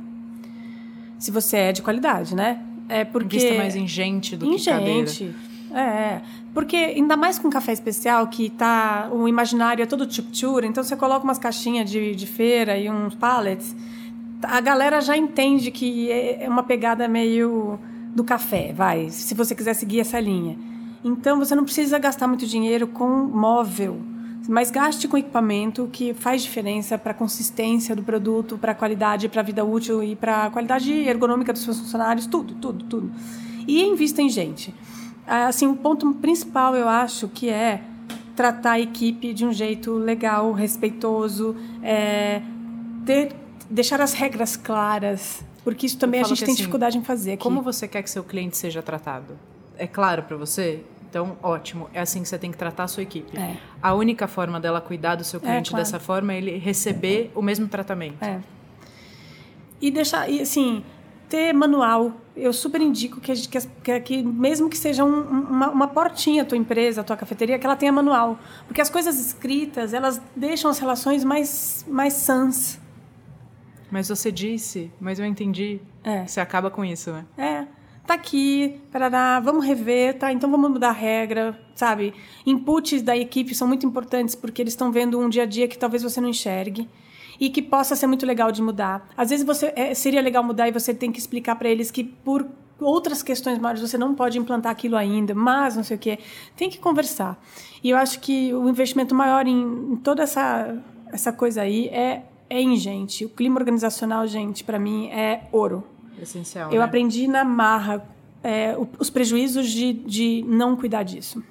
Se você é de qualidade, né? É porque... Invista mais em gente do em que cadeira. gente. É, porque ainda mais com café especial, que tá o imaginário é todo chuptura, então você coloca umas caixinhas de, de feira e uns pallets, a galera já entende que é, é uma pegada meio do café, vai, se você quiser seguir essa linha. Então você não precisa gastar muito dinheiro com móvel, mas gaste com equipamento que faz diferença para a consistência do produto, para a qualidade, para a vida útil e para a qualidade ergonômica dos seus funcionários, tudo, tudo, tudo. E invista em gente. Assim, o ponto principal eu acho que é tratar a equipe de um jeito legal, respeitoso, é, ter, deixar as regras claras, porque isso também a gente tem assim, dificuldade em fazer. Aqui. Como você quer que seu cliente seja tratado? É claro para você? Então, ótimo. É assim que você tem que tratar a sua equipe. É. A única forma dela cuidar do seu é, cliente é, claro. dessa forma é ele receber o mesmo tratamento. É. E deixar, e, assim, ter manual. Eu super indico que, que, que mesmo que seja um, uma, uma, portinha a tua empresa, a tua cafeteria, que ela tenha manual. Porque as coisas escritas, elas deixam as relações mais, mais sãs. Mas você disse, mas eu entendi. É. Você acaba com isso, né? É. Tá aqui, parará, vamos rever, tá? Então vamos mudar a regra, sabe? Inputs da equipe são muito importantes porque eles estão vendo um dia a dia que talvez você não enxergue e que possa ser muito legal de mudar. Às vezes você é, seria legal mudar e você tem que explicar para eles que por outras questões maiores você não pode implantar aquilo ainda, mas não sei o quê. Tem que conversar. E eu acho que o investimento maior em, em toda essa essa coisa aí é é em gente. O clima organizacional, gente, para mim é ouro. Essencial. Eu né? aprendi na marra é, os prejuízos de, de não cuidar disso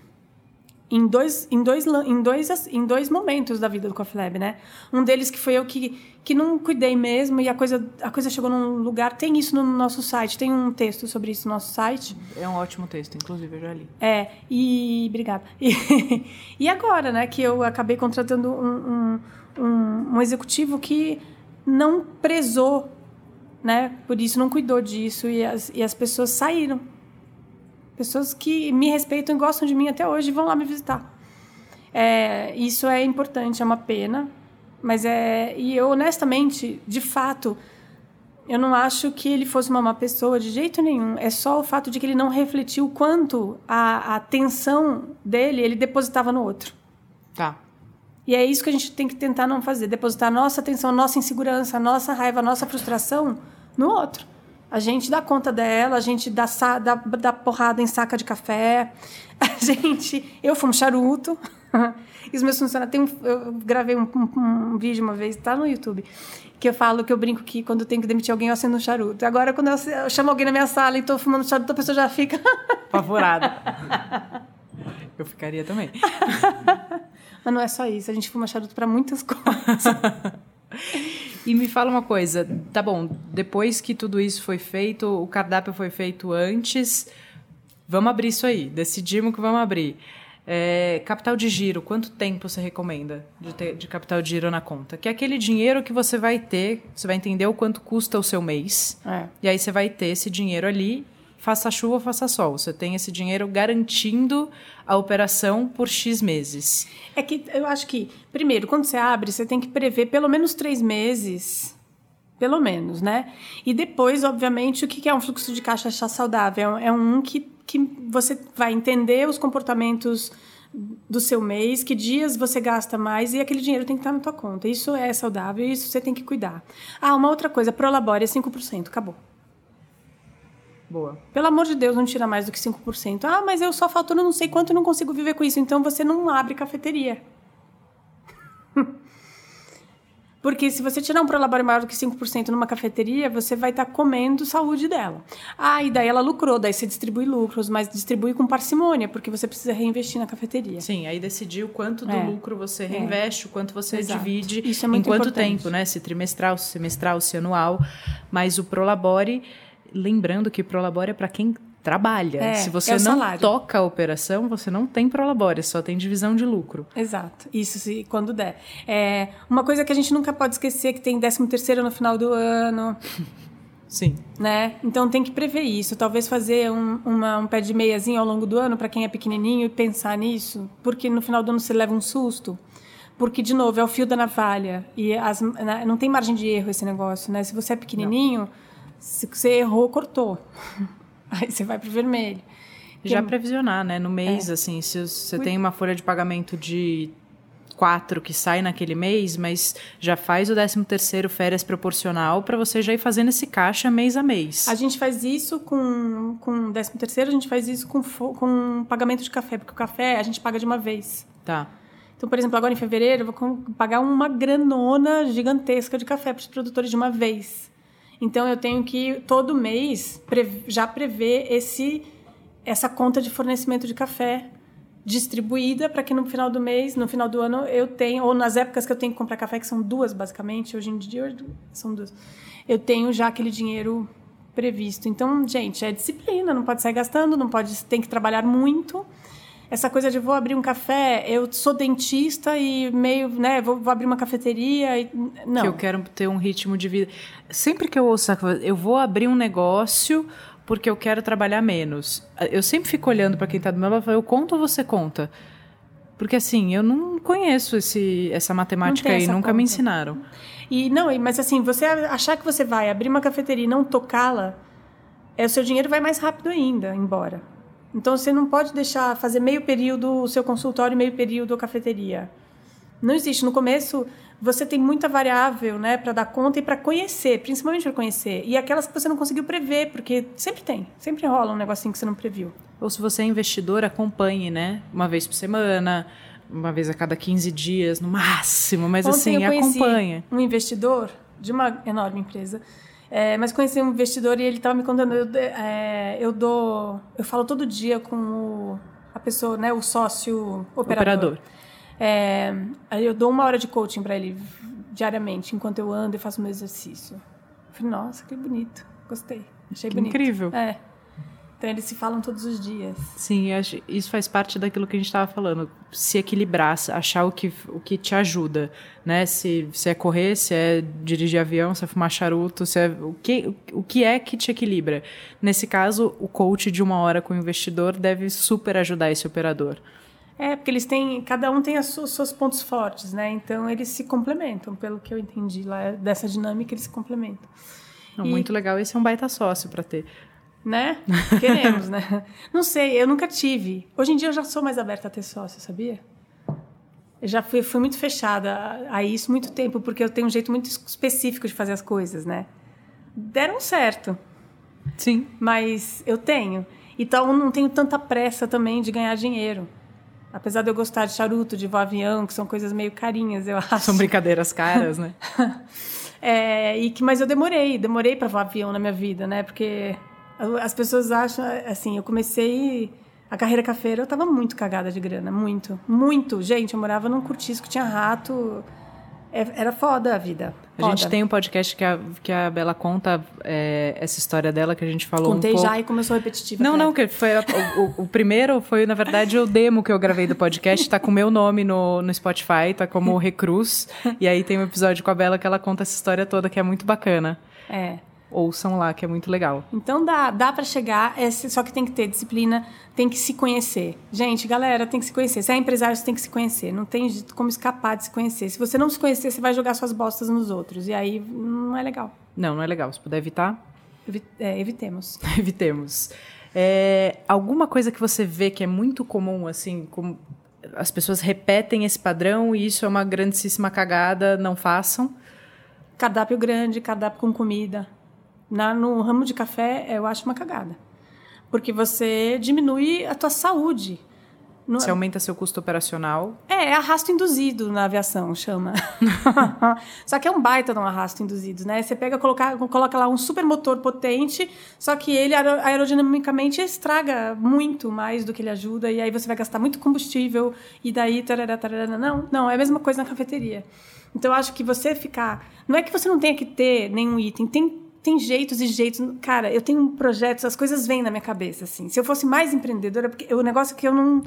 em dois, em, dois, em, dois, em dois momentos da vida do Coffee Lab, né? Um deles que foi eu que, que não cuidei mesmo e a coisa, a coisa chegou num lugar... Tem isso no nosso site, tem um texto sobre isso no nosso site. É um ótimo texto, inclusive, eu já li. É, e... Obrigada. E, e agora, né, que eu acabei contratando um, um, um, um executivo que não prezou, né? Por isso não cuidou disso e as, e as pessoas saíram Pessoas que me respeitam e gostam de mim até hoje vão lá me visitar. É, isso é importante, é uma pena. Mas é. E eu, honestamente, de fato, eu não acho que ele fosse uma má pessoa de jeito nenhum. É só o fato de que ele não refletiu quanto a, a atenção dele ele depositava no outro. Tá. E é isso que a gente tem que tentar não fazer: depositar a nossa atenção, a nossa insegurança, a nossa raiva, a nossa frustração no outro. A gente dá conta dela, a gente dá, dá, dá porrada em saca de café, a gente. Eu fumo charuto. e os meus funcionários. Tem um, eu gravei um, um, um, vídeo uma vez, tá no YouTube, que eu falo que eu brinco que quando eu tenho que demitir alguém, eu acendo um charuto. Agora, quando eu, eu chamo alguém na minha sala e estou fumando charuto, a pessoa já fica. Apavorada. eu ficaria também. Mas não é só isso, a gente fuma charuto para muitas coisas. E me fala uma coisa, tá bom, depois que tudo isso foi feito, o cardápio foi feito antes, vamos abrir isso aí, decidimos que vamos abrir. É, capital de giro, quanto tempo você recomenda de, ter, de capital de giro na conta? Que é aquele dinheiro que você vai ter, você vai entender o quanto custa o seu mês, é. e aí você vai ter esse dinheiro ali faça chuva, faça sol. Você tem esse dinheiro garantindo a operação por X meses. É que eu acho que, primeiro, quando você abre, você tem que prever pelo menos três meses. Pelo menos, né? E depois, obviamente, o que é um fluxo de caixa saudável? É um que, que você vai entender os comportamentos do seu mês, que dias você gasta mais e aquele dinheiro tem que estar na tua conta. Isso é saudável e isso você tem que cuidar. Ah, uma outra coisa, Prolabore é 5%, acabou. Boa. Pelo amor de Deus, não tira mais do que 5%. Ah, mas eu só faturo não sei quanto e não consigo viver com isso. Então você não abre cafeteria. Porque se você tirar um prolabore maior do que 5% numa cafeteria, você vai estar tá comendo saúde dela. Ah, e daí ela lucrou, daí você distribui lucros, mas distribui com parcimônia, porque você precisa reinvestir na cafeteria. Sim, aí decidir o quanto do é. lucro você é. reinveste, é. o quanto você Exato. divide, Isso é muito em quanto importante. tempo, né? Se trimestral, se semestral, se anual. Mas o prolabore, lembrando que prolabore é para quem trabalha. É, Se você é não salário. toca a operação, você não tem prolabore, só tem divisão de lucro. Exato. Isso se quando der. É, uma coisa que a gente nunca pode esquecer é que tem 13 terceiro no final do ano. Sim. Né? Então tem que prever isso. Talvez fazer um, uma, um pé de meiazinho ao longo do ano para quem é pequenininho e pensar nisso, porque no final do ano você leva um susto. Porque, de novo, é o fio da navalha. E as, né, não tem margem de erro esse negócio, né? Se você é pequenininho, não. Se você errou, cortou. Aí você vai para o vermelho. Já previsionar, né? No mês, é. assim, se você tem uma folha de pagamento de quatro que sai naquele mês, mas já faz o 13 terceiro férias proporcional para você já ir fazendo esse caixa mês a mês. A gente faz isso com com 13 terceiro, a gente faz isso com com pagamento de café, porque o café a gente paga de uma vez. Tá. Então, por exemplo, agora em fevereiro eu vou pagar uma granona gigantesca de café para os produtores de uma vez. Então eu tenho que todo mês já prever esse essa conta de fornecimento de café distribuída para que no final do mês, no final do ano eu tenha ou nas épocas que eu tenho que comprar café que são duas basicamente, hoje em dia são duas. Eu tenho já aquele dinheiro previsto. Então, gente, é disciplina, não pode sair gastando, não pode tem que trabalhar muito essa coisa de vou abrir um café, eu sou dentista e meio, né, vou, vou abrir uma cafeteria e não. Que eu quero ter um ritmo de vida. Sempre que eu ouço, eu vou abrir um negócio porque eu quero trabalhar menos. Eu sempre fico olhando para quem está do meu lado, eu conto ou você conta? Porque assim, eu não conheço esse, essa matemática aí, nunca conta. me ensinaram. E não, mas assim, você achar que você vai abrir uma cafeteria e não tocá-la, é, o seu dinheiro vai mais rápido ainda embora. Então você não pode deixar fazer meio período o seu consultório e meio período a cafeteria. Não existe. No começo, você tem muita variável né, para dar conta e para conhecer, principalmente para conhecer. E aquelas que você não conseguiu prever, porque sempre tem, sempre rola um negocinho que você não previu. Ou se você é investidor, acompanhe, né? Uma vez por semana, uma vez a cada 15 dias, no máximo, mas Ontem assim, acompanha. Um investidor de uma enorme empresa é, mas conheci um investidor e ele estava me contando, eu, é, eu dou, eu falo todo dia com o, a pessoa, né, o sócio operador. operador. É, eu dou uma hora de coaching para ele diariamente, enquanto eu ando e faço meu exercício. Eu falei, nossa, que bonito, gostei, achei que bonito. Incrível. É. Então eles se falam todos os dias. Sim, isso faz parte daquilo que a gente estava falando. Se equilibrar, achar o que, o que te ajuda, né? Se, se é correr, se é dirigir avião, se é fumar charuto, se é o que, o que é que te equilibra. Nesse caso, o coach de uma hora com o investidor deve super ajudar esse operador. É, porque eles têm, cada um tem os seus pontos fortes, né? Então eles se complementam, pelo que eu entendi lá dessa dinâmica, eles se complementam. Não, e... Muito legal, esse é um baita sócio para ter né? Queremos, né? Não sei, eu nunca tive. Hoje em dia eu já sou mais aberta a ter sócio, sabia? Eu já fui, fui muito fechada a isso muito tempo, porque eu tenho um jeito muito específico de fazer as coisas, né? Deram certo. Sim. Mas eu tenho. Então não tenho tanta pressa também de ganhar dinheiro. Apesar de eu gostar de charuto, de voar avião, que são coisas meio carinhas, eu acho. São brincadeiras caras, né? é, e que, mas eu demorei, demorei para voar avião na minha vida, né? Porque as pessoas acham, assim, eu comecei a carreira cafeira, eu estava muito cagada de grana, muito, muito. Gente, eu morava num cortiço que tinha rato, é, era foda a vida. Foda. A gente tem um podcast que a, que a Bela conta é, essa história dela que a gente falou Contei um pouco. já e começou repetitiva. Não, não, que foi a, o, o, primeiro foi, na verdade, o demo que eu gravei do podcast. Tá com o meu nome no, no Spotify, tá como Recruz. e aí tem um episódio com a Bela que ela conta essa história toda, que é muito bacana. É ouçam lá, que é muito legal. Então dá, dá para chegar, é, só que tem que ter disciplina, tem que se conhecer. Gente, galera, tem que se conhecer. Se é empresário, você tem que se conhecer. Não tem como escapar de se conhecer. Se você não se conhecer, você vai jogar suas bostas nos outros. E aí não é legal. Não, não é legal. Se puder evitar. Evi é, evitemos. evitemos. É, alguma coisa que você vê que é muito comum, assim, como as pessoas repetem esse padrão e isso é uma grandíssima cagada, não façam. Cardápio grande, cardápio com comida. Na, no ramo de café, eu acho uma cagada. Porque você diminui a tua saúde. Não... Você aumenta seu custo operacional. É, é arrasto induzido na aviação, chama. só que é um baita de um arrasto induzido, né? Você pega, coloca, coloca lá um super motor potente, só que ele aerodinamicamente estraga muito mais do que ele ajuda, e aí você vai gastar muito combustível, e daí... Tarará, tarará, não, não, é a mesma coisa na cafeteria. Então, eu acho que você ficar... Não é que você não tenha que ter nenhum item, tem tem jeitos e jeitos. Cara, eu tenho projetos, as coisas vêm na minha cabeça, assim. Se eu fosse mais empreendedora, porque o negócio é que eu não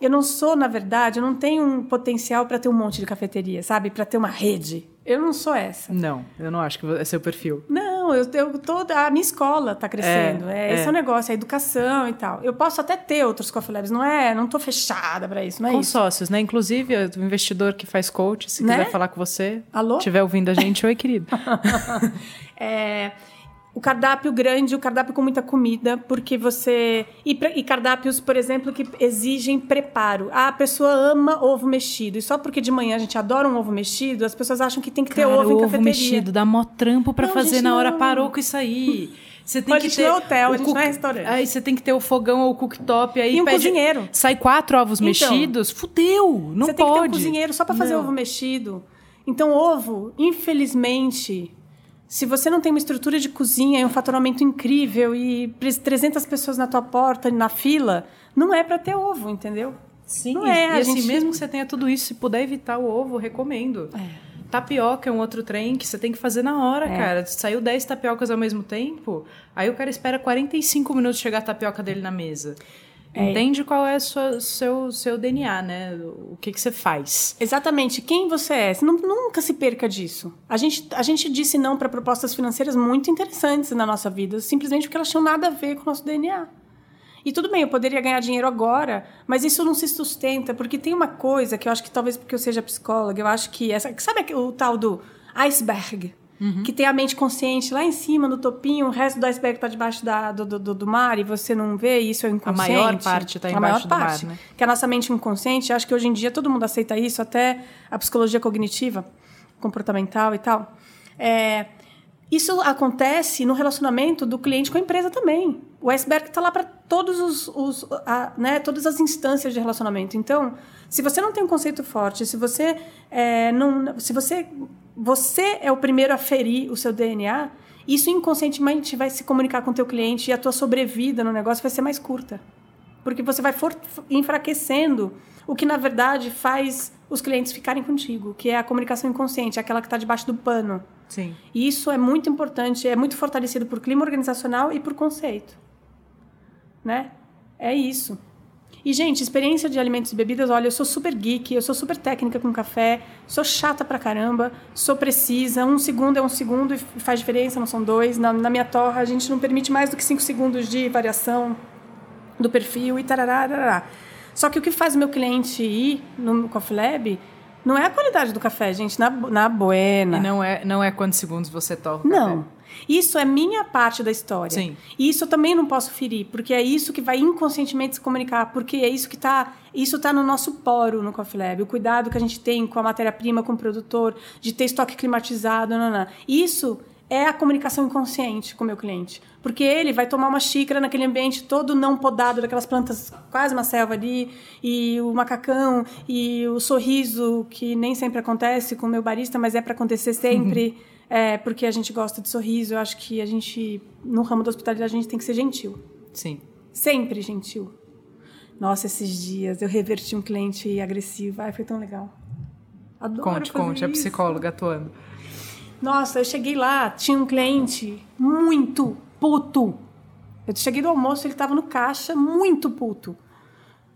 eu não sou, na verdade, eu não tenho um potencial para ter um monte de cafeteria, sabe? Para ter uma rede. Eu não sou essa. Não, eu não acho que é seu perfil. Não, eu, eu toda a minha escola está crescendo. É, é, Esse é o negócio, a educação e tal. Eu posso até ter outros coffee labs, não é? Não estou fechada para isso, não é com isso. sócios, né? Inclusive, o investidor que faz coach, se né? quiser falar com você, Alô? estiver ouvindo a gente, oi, querido. é, o cardápio grande, o cardápio com muita comida, porque você. E, e, cardápios, por exemplo, que exigem preparo. Ah, a pessoa ama ovo mexido. E só porque de manhã a gente adora um ovo mexido, as pessoas acham que tem que ter Cara, ovo em ovo mexido, dá mó trampo para fazer na hora, não... parou com isso aí. Você tem Mas que ter. É hotel, a gente cook... não é restaurante. Aí você tem que ter o fogão ou o cooktop. Aí e um pede... cozinheiro. Sai quatro ovos então, mexidos, fudeu! Não você pode. Você tem que ter um cozinheiro só para fazer não. ovo mexido. Então, ovo, infelizmente, se você não tem uma estrutura de cozinha e um faturamento incrível e 300 pessoas na tua porta, na fila, não é para ter ovo, entendeu? Sim, não é. E assim, gente... mesmo que você tenha tudo isso, se puder evitar o ovo, recomendo. É. Tapioca é um outro trem que você tem que fazer na hora, é. cara. Saiu 10 tapiocas ao mesmo tempo, aí o cara espera 45 minutos chegar a tapioca dele na mesa. É. Entende qual é o seu, seu, seu DNA, né? O que, que você faz. Exatamente. Quem você é. Você não, nunca se perca disso. A gente, a gente disse não para propostas financeiras muito interessantes na nossa vida, simplesmente porque elas tinham nada a ver com o nosso DNA. E tudo bem, eu poderia ganhar dinheiro agora, mas isso não se sustenta, porque tem uma coisa que eu acho que talvez porque eu seja psicóloga, eu acho que essa. Sabe o tal do iceberg? Uhum. que tem a mente consciente lá em cima, no topinho, o resto do iceberg está debaixo da, do, do, do, mar e você não vê, isso é inconsciente. A maior parte está embaixo do parte, mar, né? Que a nossa mente inconsciente, acho que hoje em dia todo mundo aceita isso, até a psicologia cognitiva, comportamental e tal. É, isso acontece no relacionamento do cliente com a empresa também. O iceberg está lá para todos os, os a, né, todas as instâncias de relacionamento. Então, se você não tem um conceito forte, se você é, não, se você você é o primeiro a ferir o seu DNA, isso inconscientemente vai se comunicar com o teu cliente e a tua sobrevida no negócio vai ser mais curta. Porque você vai enfraquecendo o que, na verdade, faz os clientes ficarem contigo, que é a comunicação inconsciente, aquela que está debaixo do pano. Sim. E isso é muito importante, é muito fortalecido por clima organizacional e por conceito. Né? É isso. E, gente, experiência de alimentos e bebidas, olha, eu sou super geek, eu sou super técnica com café, sou chata pra caramba, sou precisa, um segundo é um segundo e faz diferença, não são dois. Na, na minha torra, a gente não permite mais do que cinco segundos de variação do perfil e tarará, tarará. Só que o que faz o meu cliente ir no Coffee Lab não é a qualidade do café, gente, na, na buena. E não é, não é quantos segundos você torra Não. Café. Isso é minha parte da história. Sim. E isso eu também não posso ferir, porque é isso que vai inconscientemente se comunicar, porque é isso que está isso tá no nosso poro no Coffee Lab. O cuidado que a gente tem com a matéria-prima, com o produtor, de ter estoque climatizado. Isso é a comunicação inconsciente com o meu cliente. Porque ele vai tomar uma xícara naquele ambiente todo não podado, daquelas plantas, quase uma selva ali, e o macacão, e o sorriso, que nem sempre acontece com o meu barista, mas é para acontecer sempre. É, porque a gente gosta de sorriso. Eu acho que a gente, no ramo da hospitalidade, a gente tem que ser gentil. Sim. Sempre gentil. Nossa, esses dias eu reverti um cliente agressivo. Ai, foi tão legal. Adoro conte, conte, isso. a psicóloga atuando. Nossa, eu cheguei lá, tinha um cliente muito puto. Eu cheguei do almoço, ele estava no caixa, muito puto.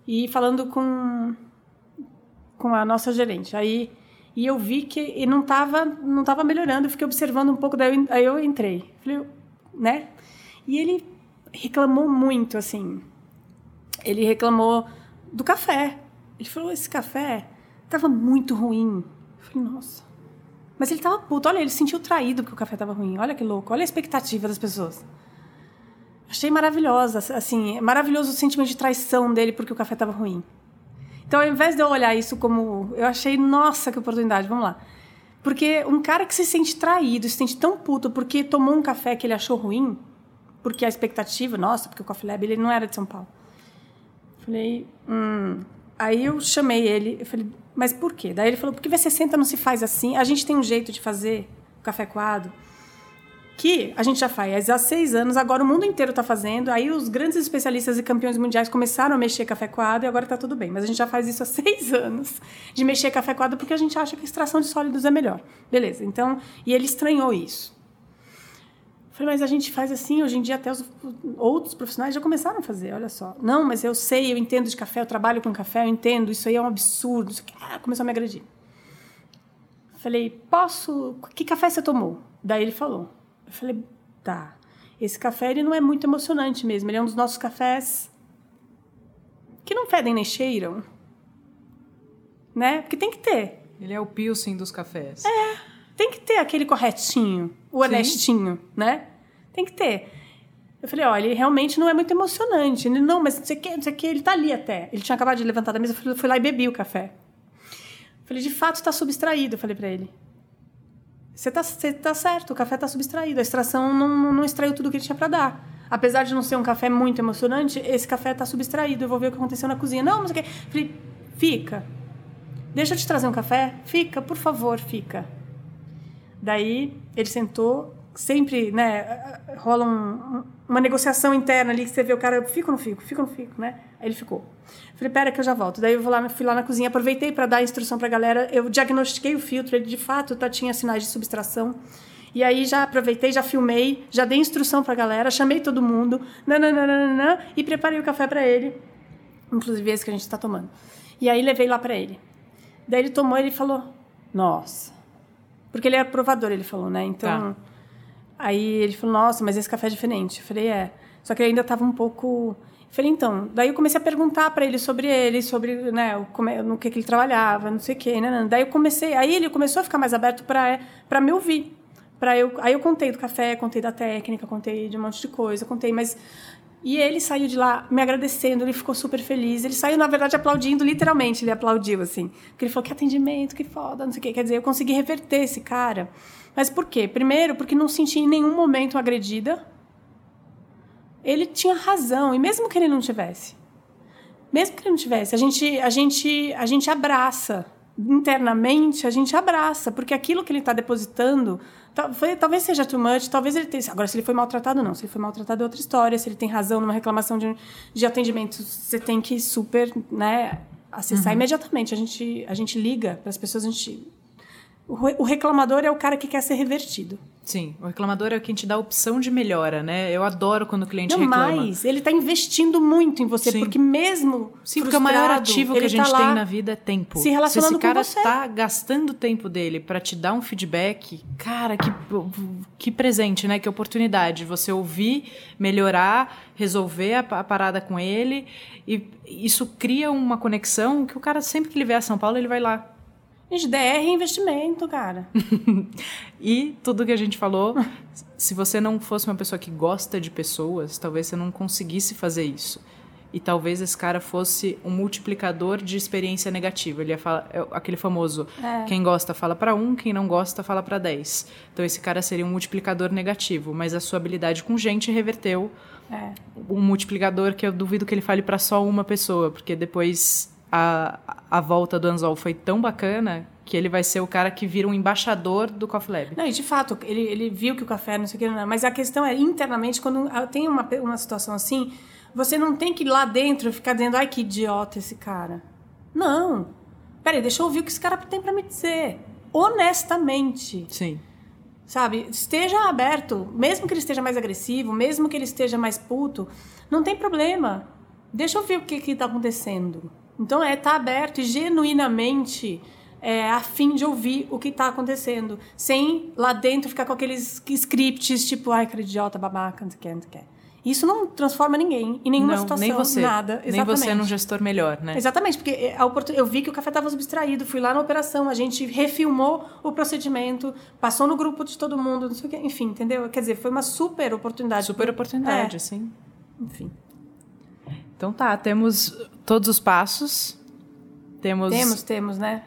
E falando com, com a nossa gerente. Aí e eu vi que ele não estava não tava melhorando, fiquei observando um pouco, daí eu, aí eu entrei. Falei, né? E ele reclamou muito, assim. Ele reclamou do café. Ele falou: esse café estava muito ruim. Eu falei: nossa. Mas ele estava puto. Olha, ele sentiu traído que o café estava ruim. Olha que louco. Olha a expectativa das pessoas. Achei maravilhosa, assim, maravilhoso o sentimento de traição dele porque o café estava ruim. Então, ao invés de eu olhar isso como. Eu achei, nossa, que oportunidade, vamos lá. Porque um cara que se sente traído, se sente tão puto porque tomou um café que ele achou ruim, porque a expectativa, nossa, porque o Coffee Lab ele não era de São Paulo. Falei, hum. Aí eu chamei ele, eu falei, mas por quê? Daí ele falou, porque V60 não se faz assim. A gente tem um jeito de fazer café coado que a gente já faz há seis anos, agora o mundo inteiro está fazendo. Aí os grandes especialistas e campeões mundiais começaram a mexer café coado e agora está tudo bem. Mas a gente já faz isso há seis anos de mexer café coado porque a gente acha que extração de sólidos é melhor. Beleza, então. E ele estranhou isso. falei, mas a gente faz assim, hoje em dia até os outros profissionais já começaram a fazer, olha só. Não, mas eu sei, eu entendo de café, eu trabalho com café, eu entendo, isso aí é um absurdo. Isso aqui, ah, começou a me agredir. Falei, posso. Que café você tomou? Daí ele falou, eu falei, tá. Esse café ele não é muito emocionante mesmo. Ele é um dos nossos cafés que não fedem nem cheiram. Né? Porque tem que ter. Ele é o pilsen dos cafés. É. Tem que ter aquele corretinho, o Sim. honestinho, né? Tem que ter. Eu falei, olha, ele realmente não é muito emocionante. Ele, não, mas não sei o que, não sei o que, ele tá ali até. Ele tinha acabado de levantar da mesa, eu fui lá e bebi o café. Eu falei, de fato está subtraído, eu falei para ele. Você tá, você tá certo, o café tá subtraído. A extração não, não extraiu tudo que ele tinha para dar. Apesar de não ser um café muito emocionante, esse café tá subtraído. Eu vou ver o que aconteceu na cozinha. Não, mas o que. Falei, fica. Deixa eu te trazer um café? Fica, por favor, fica. Daí ele sentou, sempre, né, rola um, uma negociação interna ali que você vê o cara, fica ou não fico, fica ou não fico, né? Aí ele ficou. Falei, pera que eu já volto. Daí eu lá, fui lá na cozinha, aproveitei para dar a instrução para a galera. Eu diagnostiquei o filtro, ele de fato tá, tinha sinais de subtração. E aí já aproveitei, já filmei, já dei instrução para a galera, chamei todo mundo, nananana, e preparei o café para ele, inclusive esse que a gente está tomando. E aí levei lá para ele. Daí ele tomou ele falou, nossa. Porque ele é provador, ele falou, né? Então... Tá Aí ele falou, nossa, mas esse café é diferente. Eu falei, é. Só que ele ainda estava um pouco... Eu falei, então. Daí eu comecei a perguntar para ele sobre ele, sobre né, o, no que, que ele trabalhava, não sei o quê. Né, né. Daí eu comecei... Aí ele começou a ficar mais aberto para me ouvir. Pra eu, aí eu contei do café, contei da técnica, contei de um monte de coisa, contei, mas... E ele saiu de lá me agradecendo, ele ficou super feliz. Ele saiu, na verdade, aplaudindo, literalmente, ele aplaudiu, assim. Porque ele falou, que atendimento, que foda, não sei o quê. Quer dizer, eu consegui reverter esse cara... Mas por quê? Primeiro, porque não senti em nenhum momento agredida. Ele tinha razão, e mesmo que ele não tivesse, mesmo que ele não tivesse, a gente, a gente, a gente abraça internamente, a gente abraça, porque aquilo que ele está depositando talvez seja too much, talvez ele tenha. Agora, se ele foi maltratado, não. Se ele foi maltratado, é outra história. Se ele tem razão numa reclamação de, de atendimento, você tem que super né, acessar uhum. imediatamente. A gente, a gente liga para as pessoas, a gente o reclamador é o cara que quer ser revertido. Sim, o reclamador é quem te dá a opção de melhora, né? Eu adoro quando o cliente Não reclama. mais, ele está investindo muito em você, Sim. porque mesmo Sim, porque o maior ativo que a gente tá tem na vida é tempo. Se relacionando Se esse cara está gastando o tempo dele para te dar um feedback, cara, que, que presente, né? Que oportunidade. Você ouvir, melhorar, resolver a, parada com ele. E isso cria uma conexão que o cara, sempre que ele vê a São Paulo, ele vai lá Gente, DR é investimento, cara. e tudo que a gente falou, se você não fosse uma pessoa que gosta de pessoas, talvez você não conseguisse fazer isso. E talvez esse cara fosse um multiplicador de experiência negativa. Ele ia falar, é aquele famoso, é. quem gosta fala para um, quem não gosta fala para dez. Então esse cara seria um multiplicador negativo, mas a sua habilidade com gente reverteu é. um multiplicador que eu duvido que ele fale para só uma pessoa, porque depois a, a volta do Anzol foi tão bacana que ele vai ser o cara que vira um embaixador do Coffee Lab. Não, e de fato, ele, ele viu que o café não sei o que, não, mas a questão é, internamente, quando tem uma, uma situação assim, você não tem que ir lá dentro ficar dizendo, ai, que idiota esse cara. Não. Peraí, deixa eu ouvir o que esse cara tem para me dizer. Honestamente. Sim. Sabe? Esteja aberto. Mesmo que ele esteja mais agressivo, mesmo que ele esteja mais puto, não tem problema. Deixa eu ver o que está acontecendo. Então é estar tá aberto e genuinamente é, a fim de ouvir o que está acontecendo, sem lá dentro ficar com aqueles scripts tipo, ai, que idiota, babaca, não sei o que, não sei o que. Isso não transforma ninguém em nenhuma não, situação, nem você, nada. Exatamente. Nem você num gestor melhor, né? Exatamente, porque é, eu vi que o café estava subtraído, fui lá na operação, a gente refilmou o procedimento, passou no grupo de todo mundo, não sei o que, enfim, entendeu? Quer dizer, foi uma super oportunidade. Super oportunidade, é. sim. Enfim. Então tá, temos todos os passos. Temos. Temos, temos, né?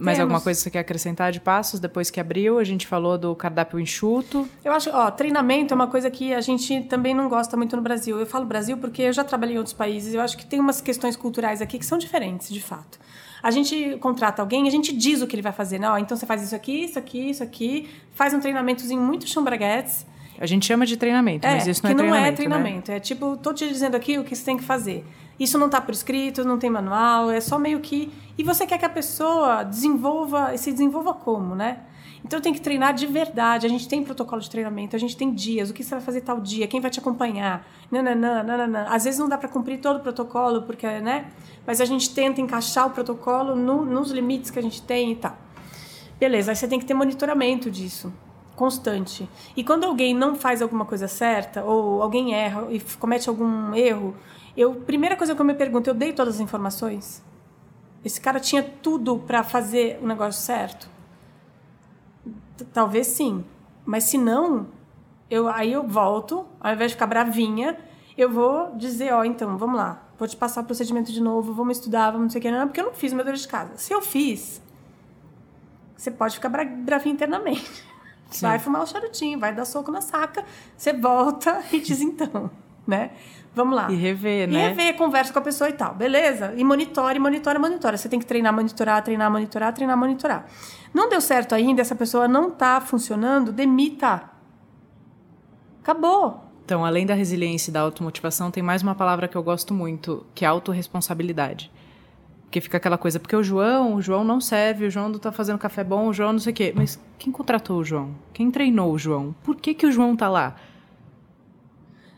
mais Temos. alguma coisa que você quer acrescentar de passos depois que abriu? A gente falou do cardápio enxuto. Eu acho, ó, treinamento é uma coisa que a gente também não gosta muito no Brasil. Eu falo Brasil porque eu já trabalhei em outros países. Eu acho que tem umas questões culturais aqui que são diferentes, de fato. A gente contrata alguém, a gente diz o que ele vai fazer. Não, então você faz isso aqui, isso aqui, isso aqui. Faz um treinamentozinho muito chambraguetes. A gente chama de treinamento, é, mas isso não é treinamento. não é treinamento. Né? É tipo, tô te dizendo aqui o que você tem que fazer. Isso não está por escrito, não tem manual, é só meio que. E você quer que a pessoa desenvolva, se desenvolva como, né? Então tem que treinar de verdade. A gente tem protocolo de treinamento, a gente tem dias, o que você vai fazer tal dia, quem vai te acompanhar. Nananã, nananã. Às vezes não dá para cumprir todo o protocolo, porque, né? Mas a gente tenta encaixar o protocolo no, nos limites que a gente tem e tal. Beleza, aí você tem que ter monitoramento disso constante. E quando alguém não faz alguma coisa certa, ou alguém erra e comete algum erro, eu primeira coisa que eu me pergunto, eu dei todas as informações? Esse cara tinha tudo para fazer o negócio certo? Talvez sim, mas se não, eu aí eu volto, ao invés de ficar bravinha, eu vou dizer, ó, então, vamos lá, vou te passar o procedimento de novo, vamos estudar, vamos não sei o que, não, porque eu não fiz meu dever de casa. Se eu fiz, você pode ficar bra bravinha internamente. Sim. Vai fumar o charutinho, vai dar soco na saca, você volta e diz então, né? Vamos lá. E rever, né? E rever, conversa com a pessoa e tal. Beleza? E monitore, monitore, monitore. Você tem que treinar, monitorar, treinar, monitorar, treinar, monitorar. Não deu certo ainda, essa pessoa não está funcionando, demita. Acabou. Então, além da resiliência e da automotivação, tem mais uma palavra que eu gosto muito, que é autorresponsabilidade. Porque fica aquela coisa, porque o João, o João não serve, o João não tá fazendo café bom, o João não sei o quê. Mas quem contratou o João? Quem treinou o João? Por que, que o João tá lá?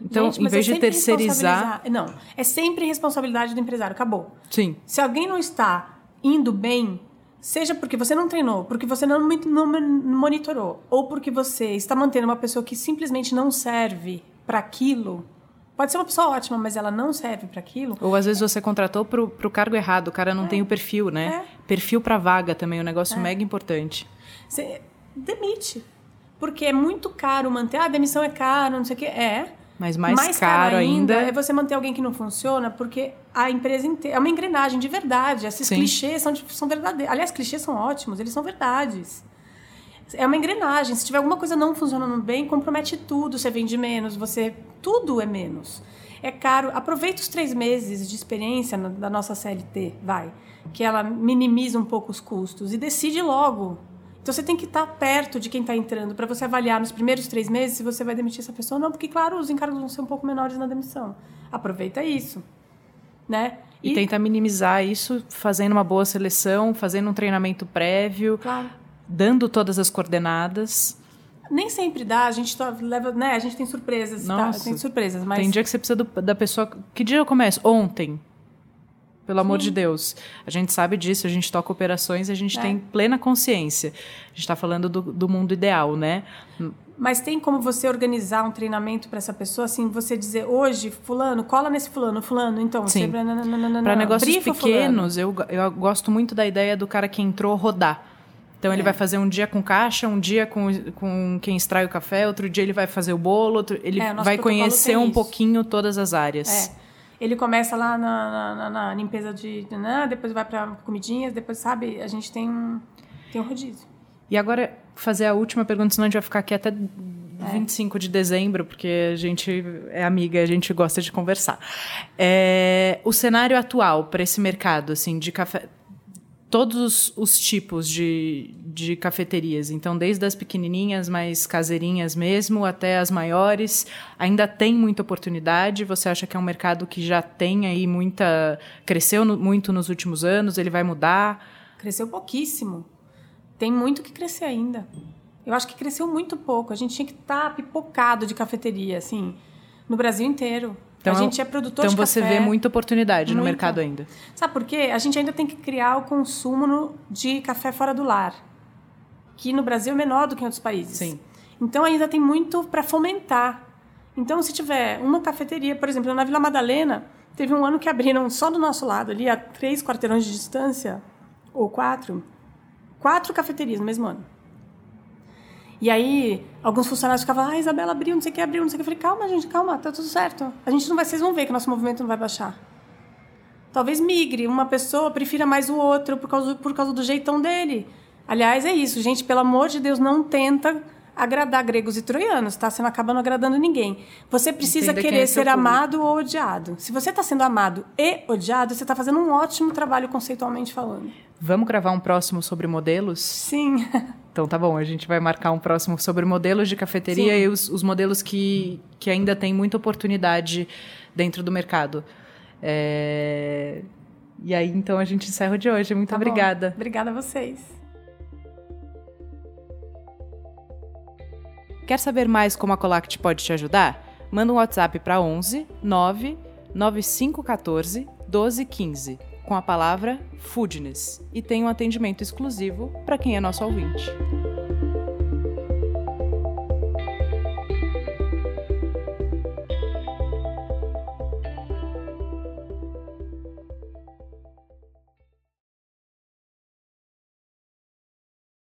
Então, Gente, em vez é de terceirizar. Não, é sempre responsabilidade do empresário. Acabou. Sim. Se alguém não está indo bem, seja porque você não treinou, porque você não, não monitorou, ou porque você está mantendo uma pessoa que simplesmente não serve para aquilo. Pode ser uma pessoa ótima, mas ela não serve para aquilo. Ou às vezes você contratou para o cargo errado, o cara não é. tem o perfil, né? É. Perfil para vaga também, um negócio é. mega importante. Você demite. Porque é muito caro manter. Ah, demissão é caro, não sei o quê. É. Mas mais, mais caro, caro ainda, ainda, é você manter alguém que não funciona, porque a empresa inteira é uma engrenagem de verdade. Esses Sim. clichês são, são verdadeiros. Aliás, clichês são ótimos, eles são verdades. É uma engrenagem. Se tiver alguma coisa não funcionando bem, compromete tudo. Você vende menos, você. Tudo é menos. É caro. Aproveita os três meses de experiência da nossa CLT, vai. Que ela minimiza um pouco os custos e decide logo então você tem que estar perto de quem está entrando para você avaliar nos primeiros três meses se você vai demitir essa pessoa ou não, porque claro os encargos vão ser um pouco menores na demissão. Aproveita isso, né? E, e tenta minimizar isso fazendo uma boa seleção, fazendo um treinamento prévio, claro. Dando todas as coordenadas. Nem sempre dá, a gente leva, né? A gente tem surpresas, tá? Nossa, tá? tem surpresas, mas tem dia que você precisa do, da pessoa. Que dia eu começo? Ontem. Pelo amor de Deus. A gente sabe disso, a gente toca operações e a gente é. tem plena consciência. A gente está falando do, do mundo ideal, né? Mas tem como você organizar um treinamento para essa pessoa, assim, você dizer hoje, fulano, cola nesse fulano, fulano, então. Sim. Para negócios pequenos, eu, eu gosto muito da ideia do cara que entrou rodar. Então é. ele vai fazer um dia com caixa, um dia com, com quem extrai o café, outro dia ele vai fazer o bolo, outro, ele é, vai conhecer um isso. pouquinho todas as áreas. É. Ele começa lá na, na, na limpeza de. Né, depois vai para comidinhas, depois, sabe, a gente tem um, tem um rodízio. E agora, fazer a última pergunta, senão a gente vai ficar aqui até 25 é. de dezembro, porque a gente é amiga, a gente gosta de conversar. É, o cenário atual para esse mercado, assim, de café todos os tipos de, de cafeterias. Então, desde as pequenininhas, mais caseirinhas mesmo, até as maiores, ainda tem muita oportunidade. Você acha que é um mercado que já tem aí muita. cresceu no, muito nos últimos anos? Ele vai mudar? Cresceu pouquíssimo. Tem muito que crescer ainda. Eu acho que cresceu muito pouco. A gente tinha que estar tá pipocado de cafeteria, assim, no Brasil inteiro. Então, a gente é produtor então de você café. vê muita oportunidade no mercado ainda. Sabe por quê? A gente ainda tem que criar o consumo de café fora do lar, que no Brasil é menor do que em outros países. Sim. Então ainda tem muito para fomentar. Então se tiver uma cafeteria, por exemplo, na Vila Madalena, teve um ano que abriram só do nosso lado, ali a três quarteirões de distância, ou quatro, quatro cafeterias no mesmo ano. E aí, alguns funcionários ficavam, ah, Isabela abriu, não sei o que, abriu, não sei o que. Eu falei, calma, gente, calma, tá tudo certo. A gente não vai, vocês vão ver que nosso movimento não vai baixar. talvez migre. Uma pessoa prefira mais o outro por causa, por causa do jeitão dele. Aliás, é isso, gente, pelo amor de Deus, não tenta agradar gregos e troianos, tá? Você não acaba não agradando ninguém. Você precisa Entenda querer é ser amado ou odiado. Se você está sendo amado e odiado, você está fazendo um ótimo trabalho conceitualmente falando. Vamos gravar um próximo sobre modelos? Sim. Então tá bom, a gente vai marcar um próximo sobre modelos de cafeteria Sim. e os, os, modelos que, que ainda têm muita oportunidade dentro do mercado. É... E aí, então, a gente encerra de hoje. Muito tá obrigada. Bom. Obrigada a vocês. Quer saber mais como a Colact pode te ajudar? Manda um WhatsApp para 11 9 9514 1215 com a palavra Foodness e tem um atendimento exclusivo para quem é nosso ouvinte.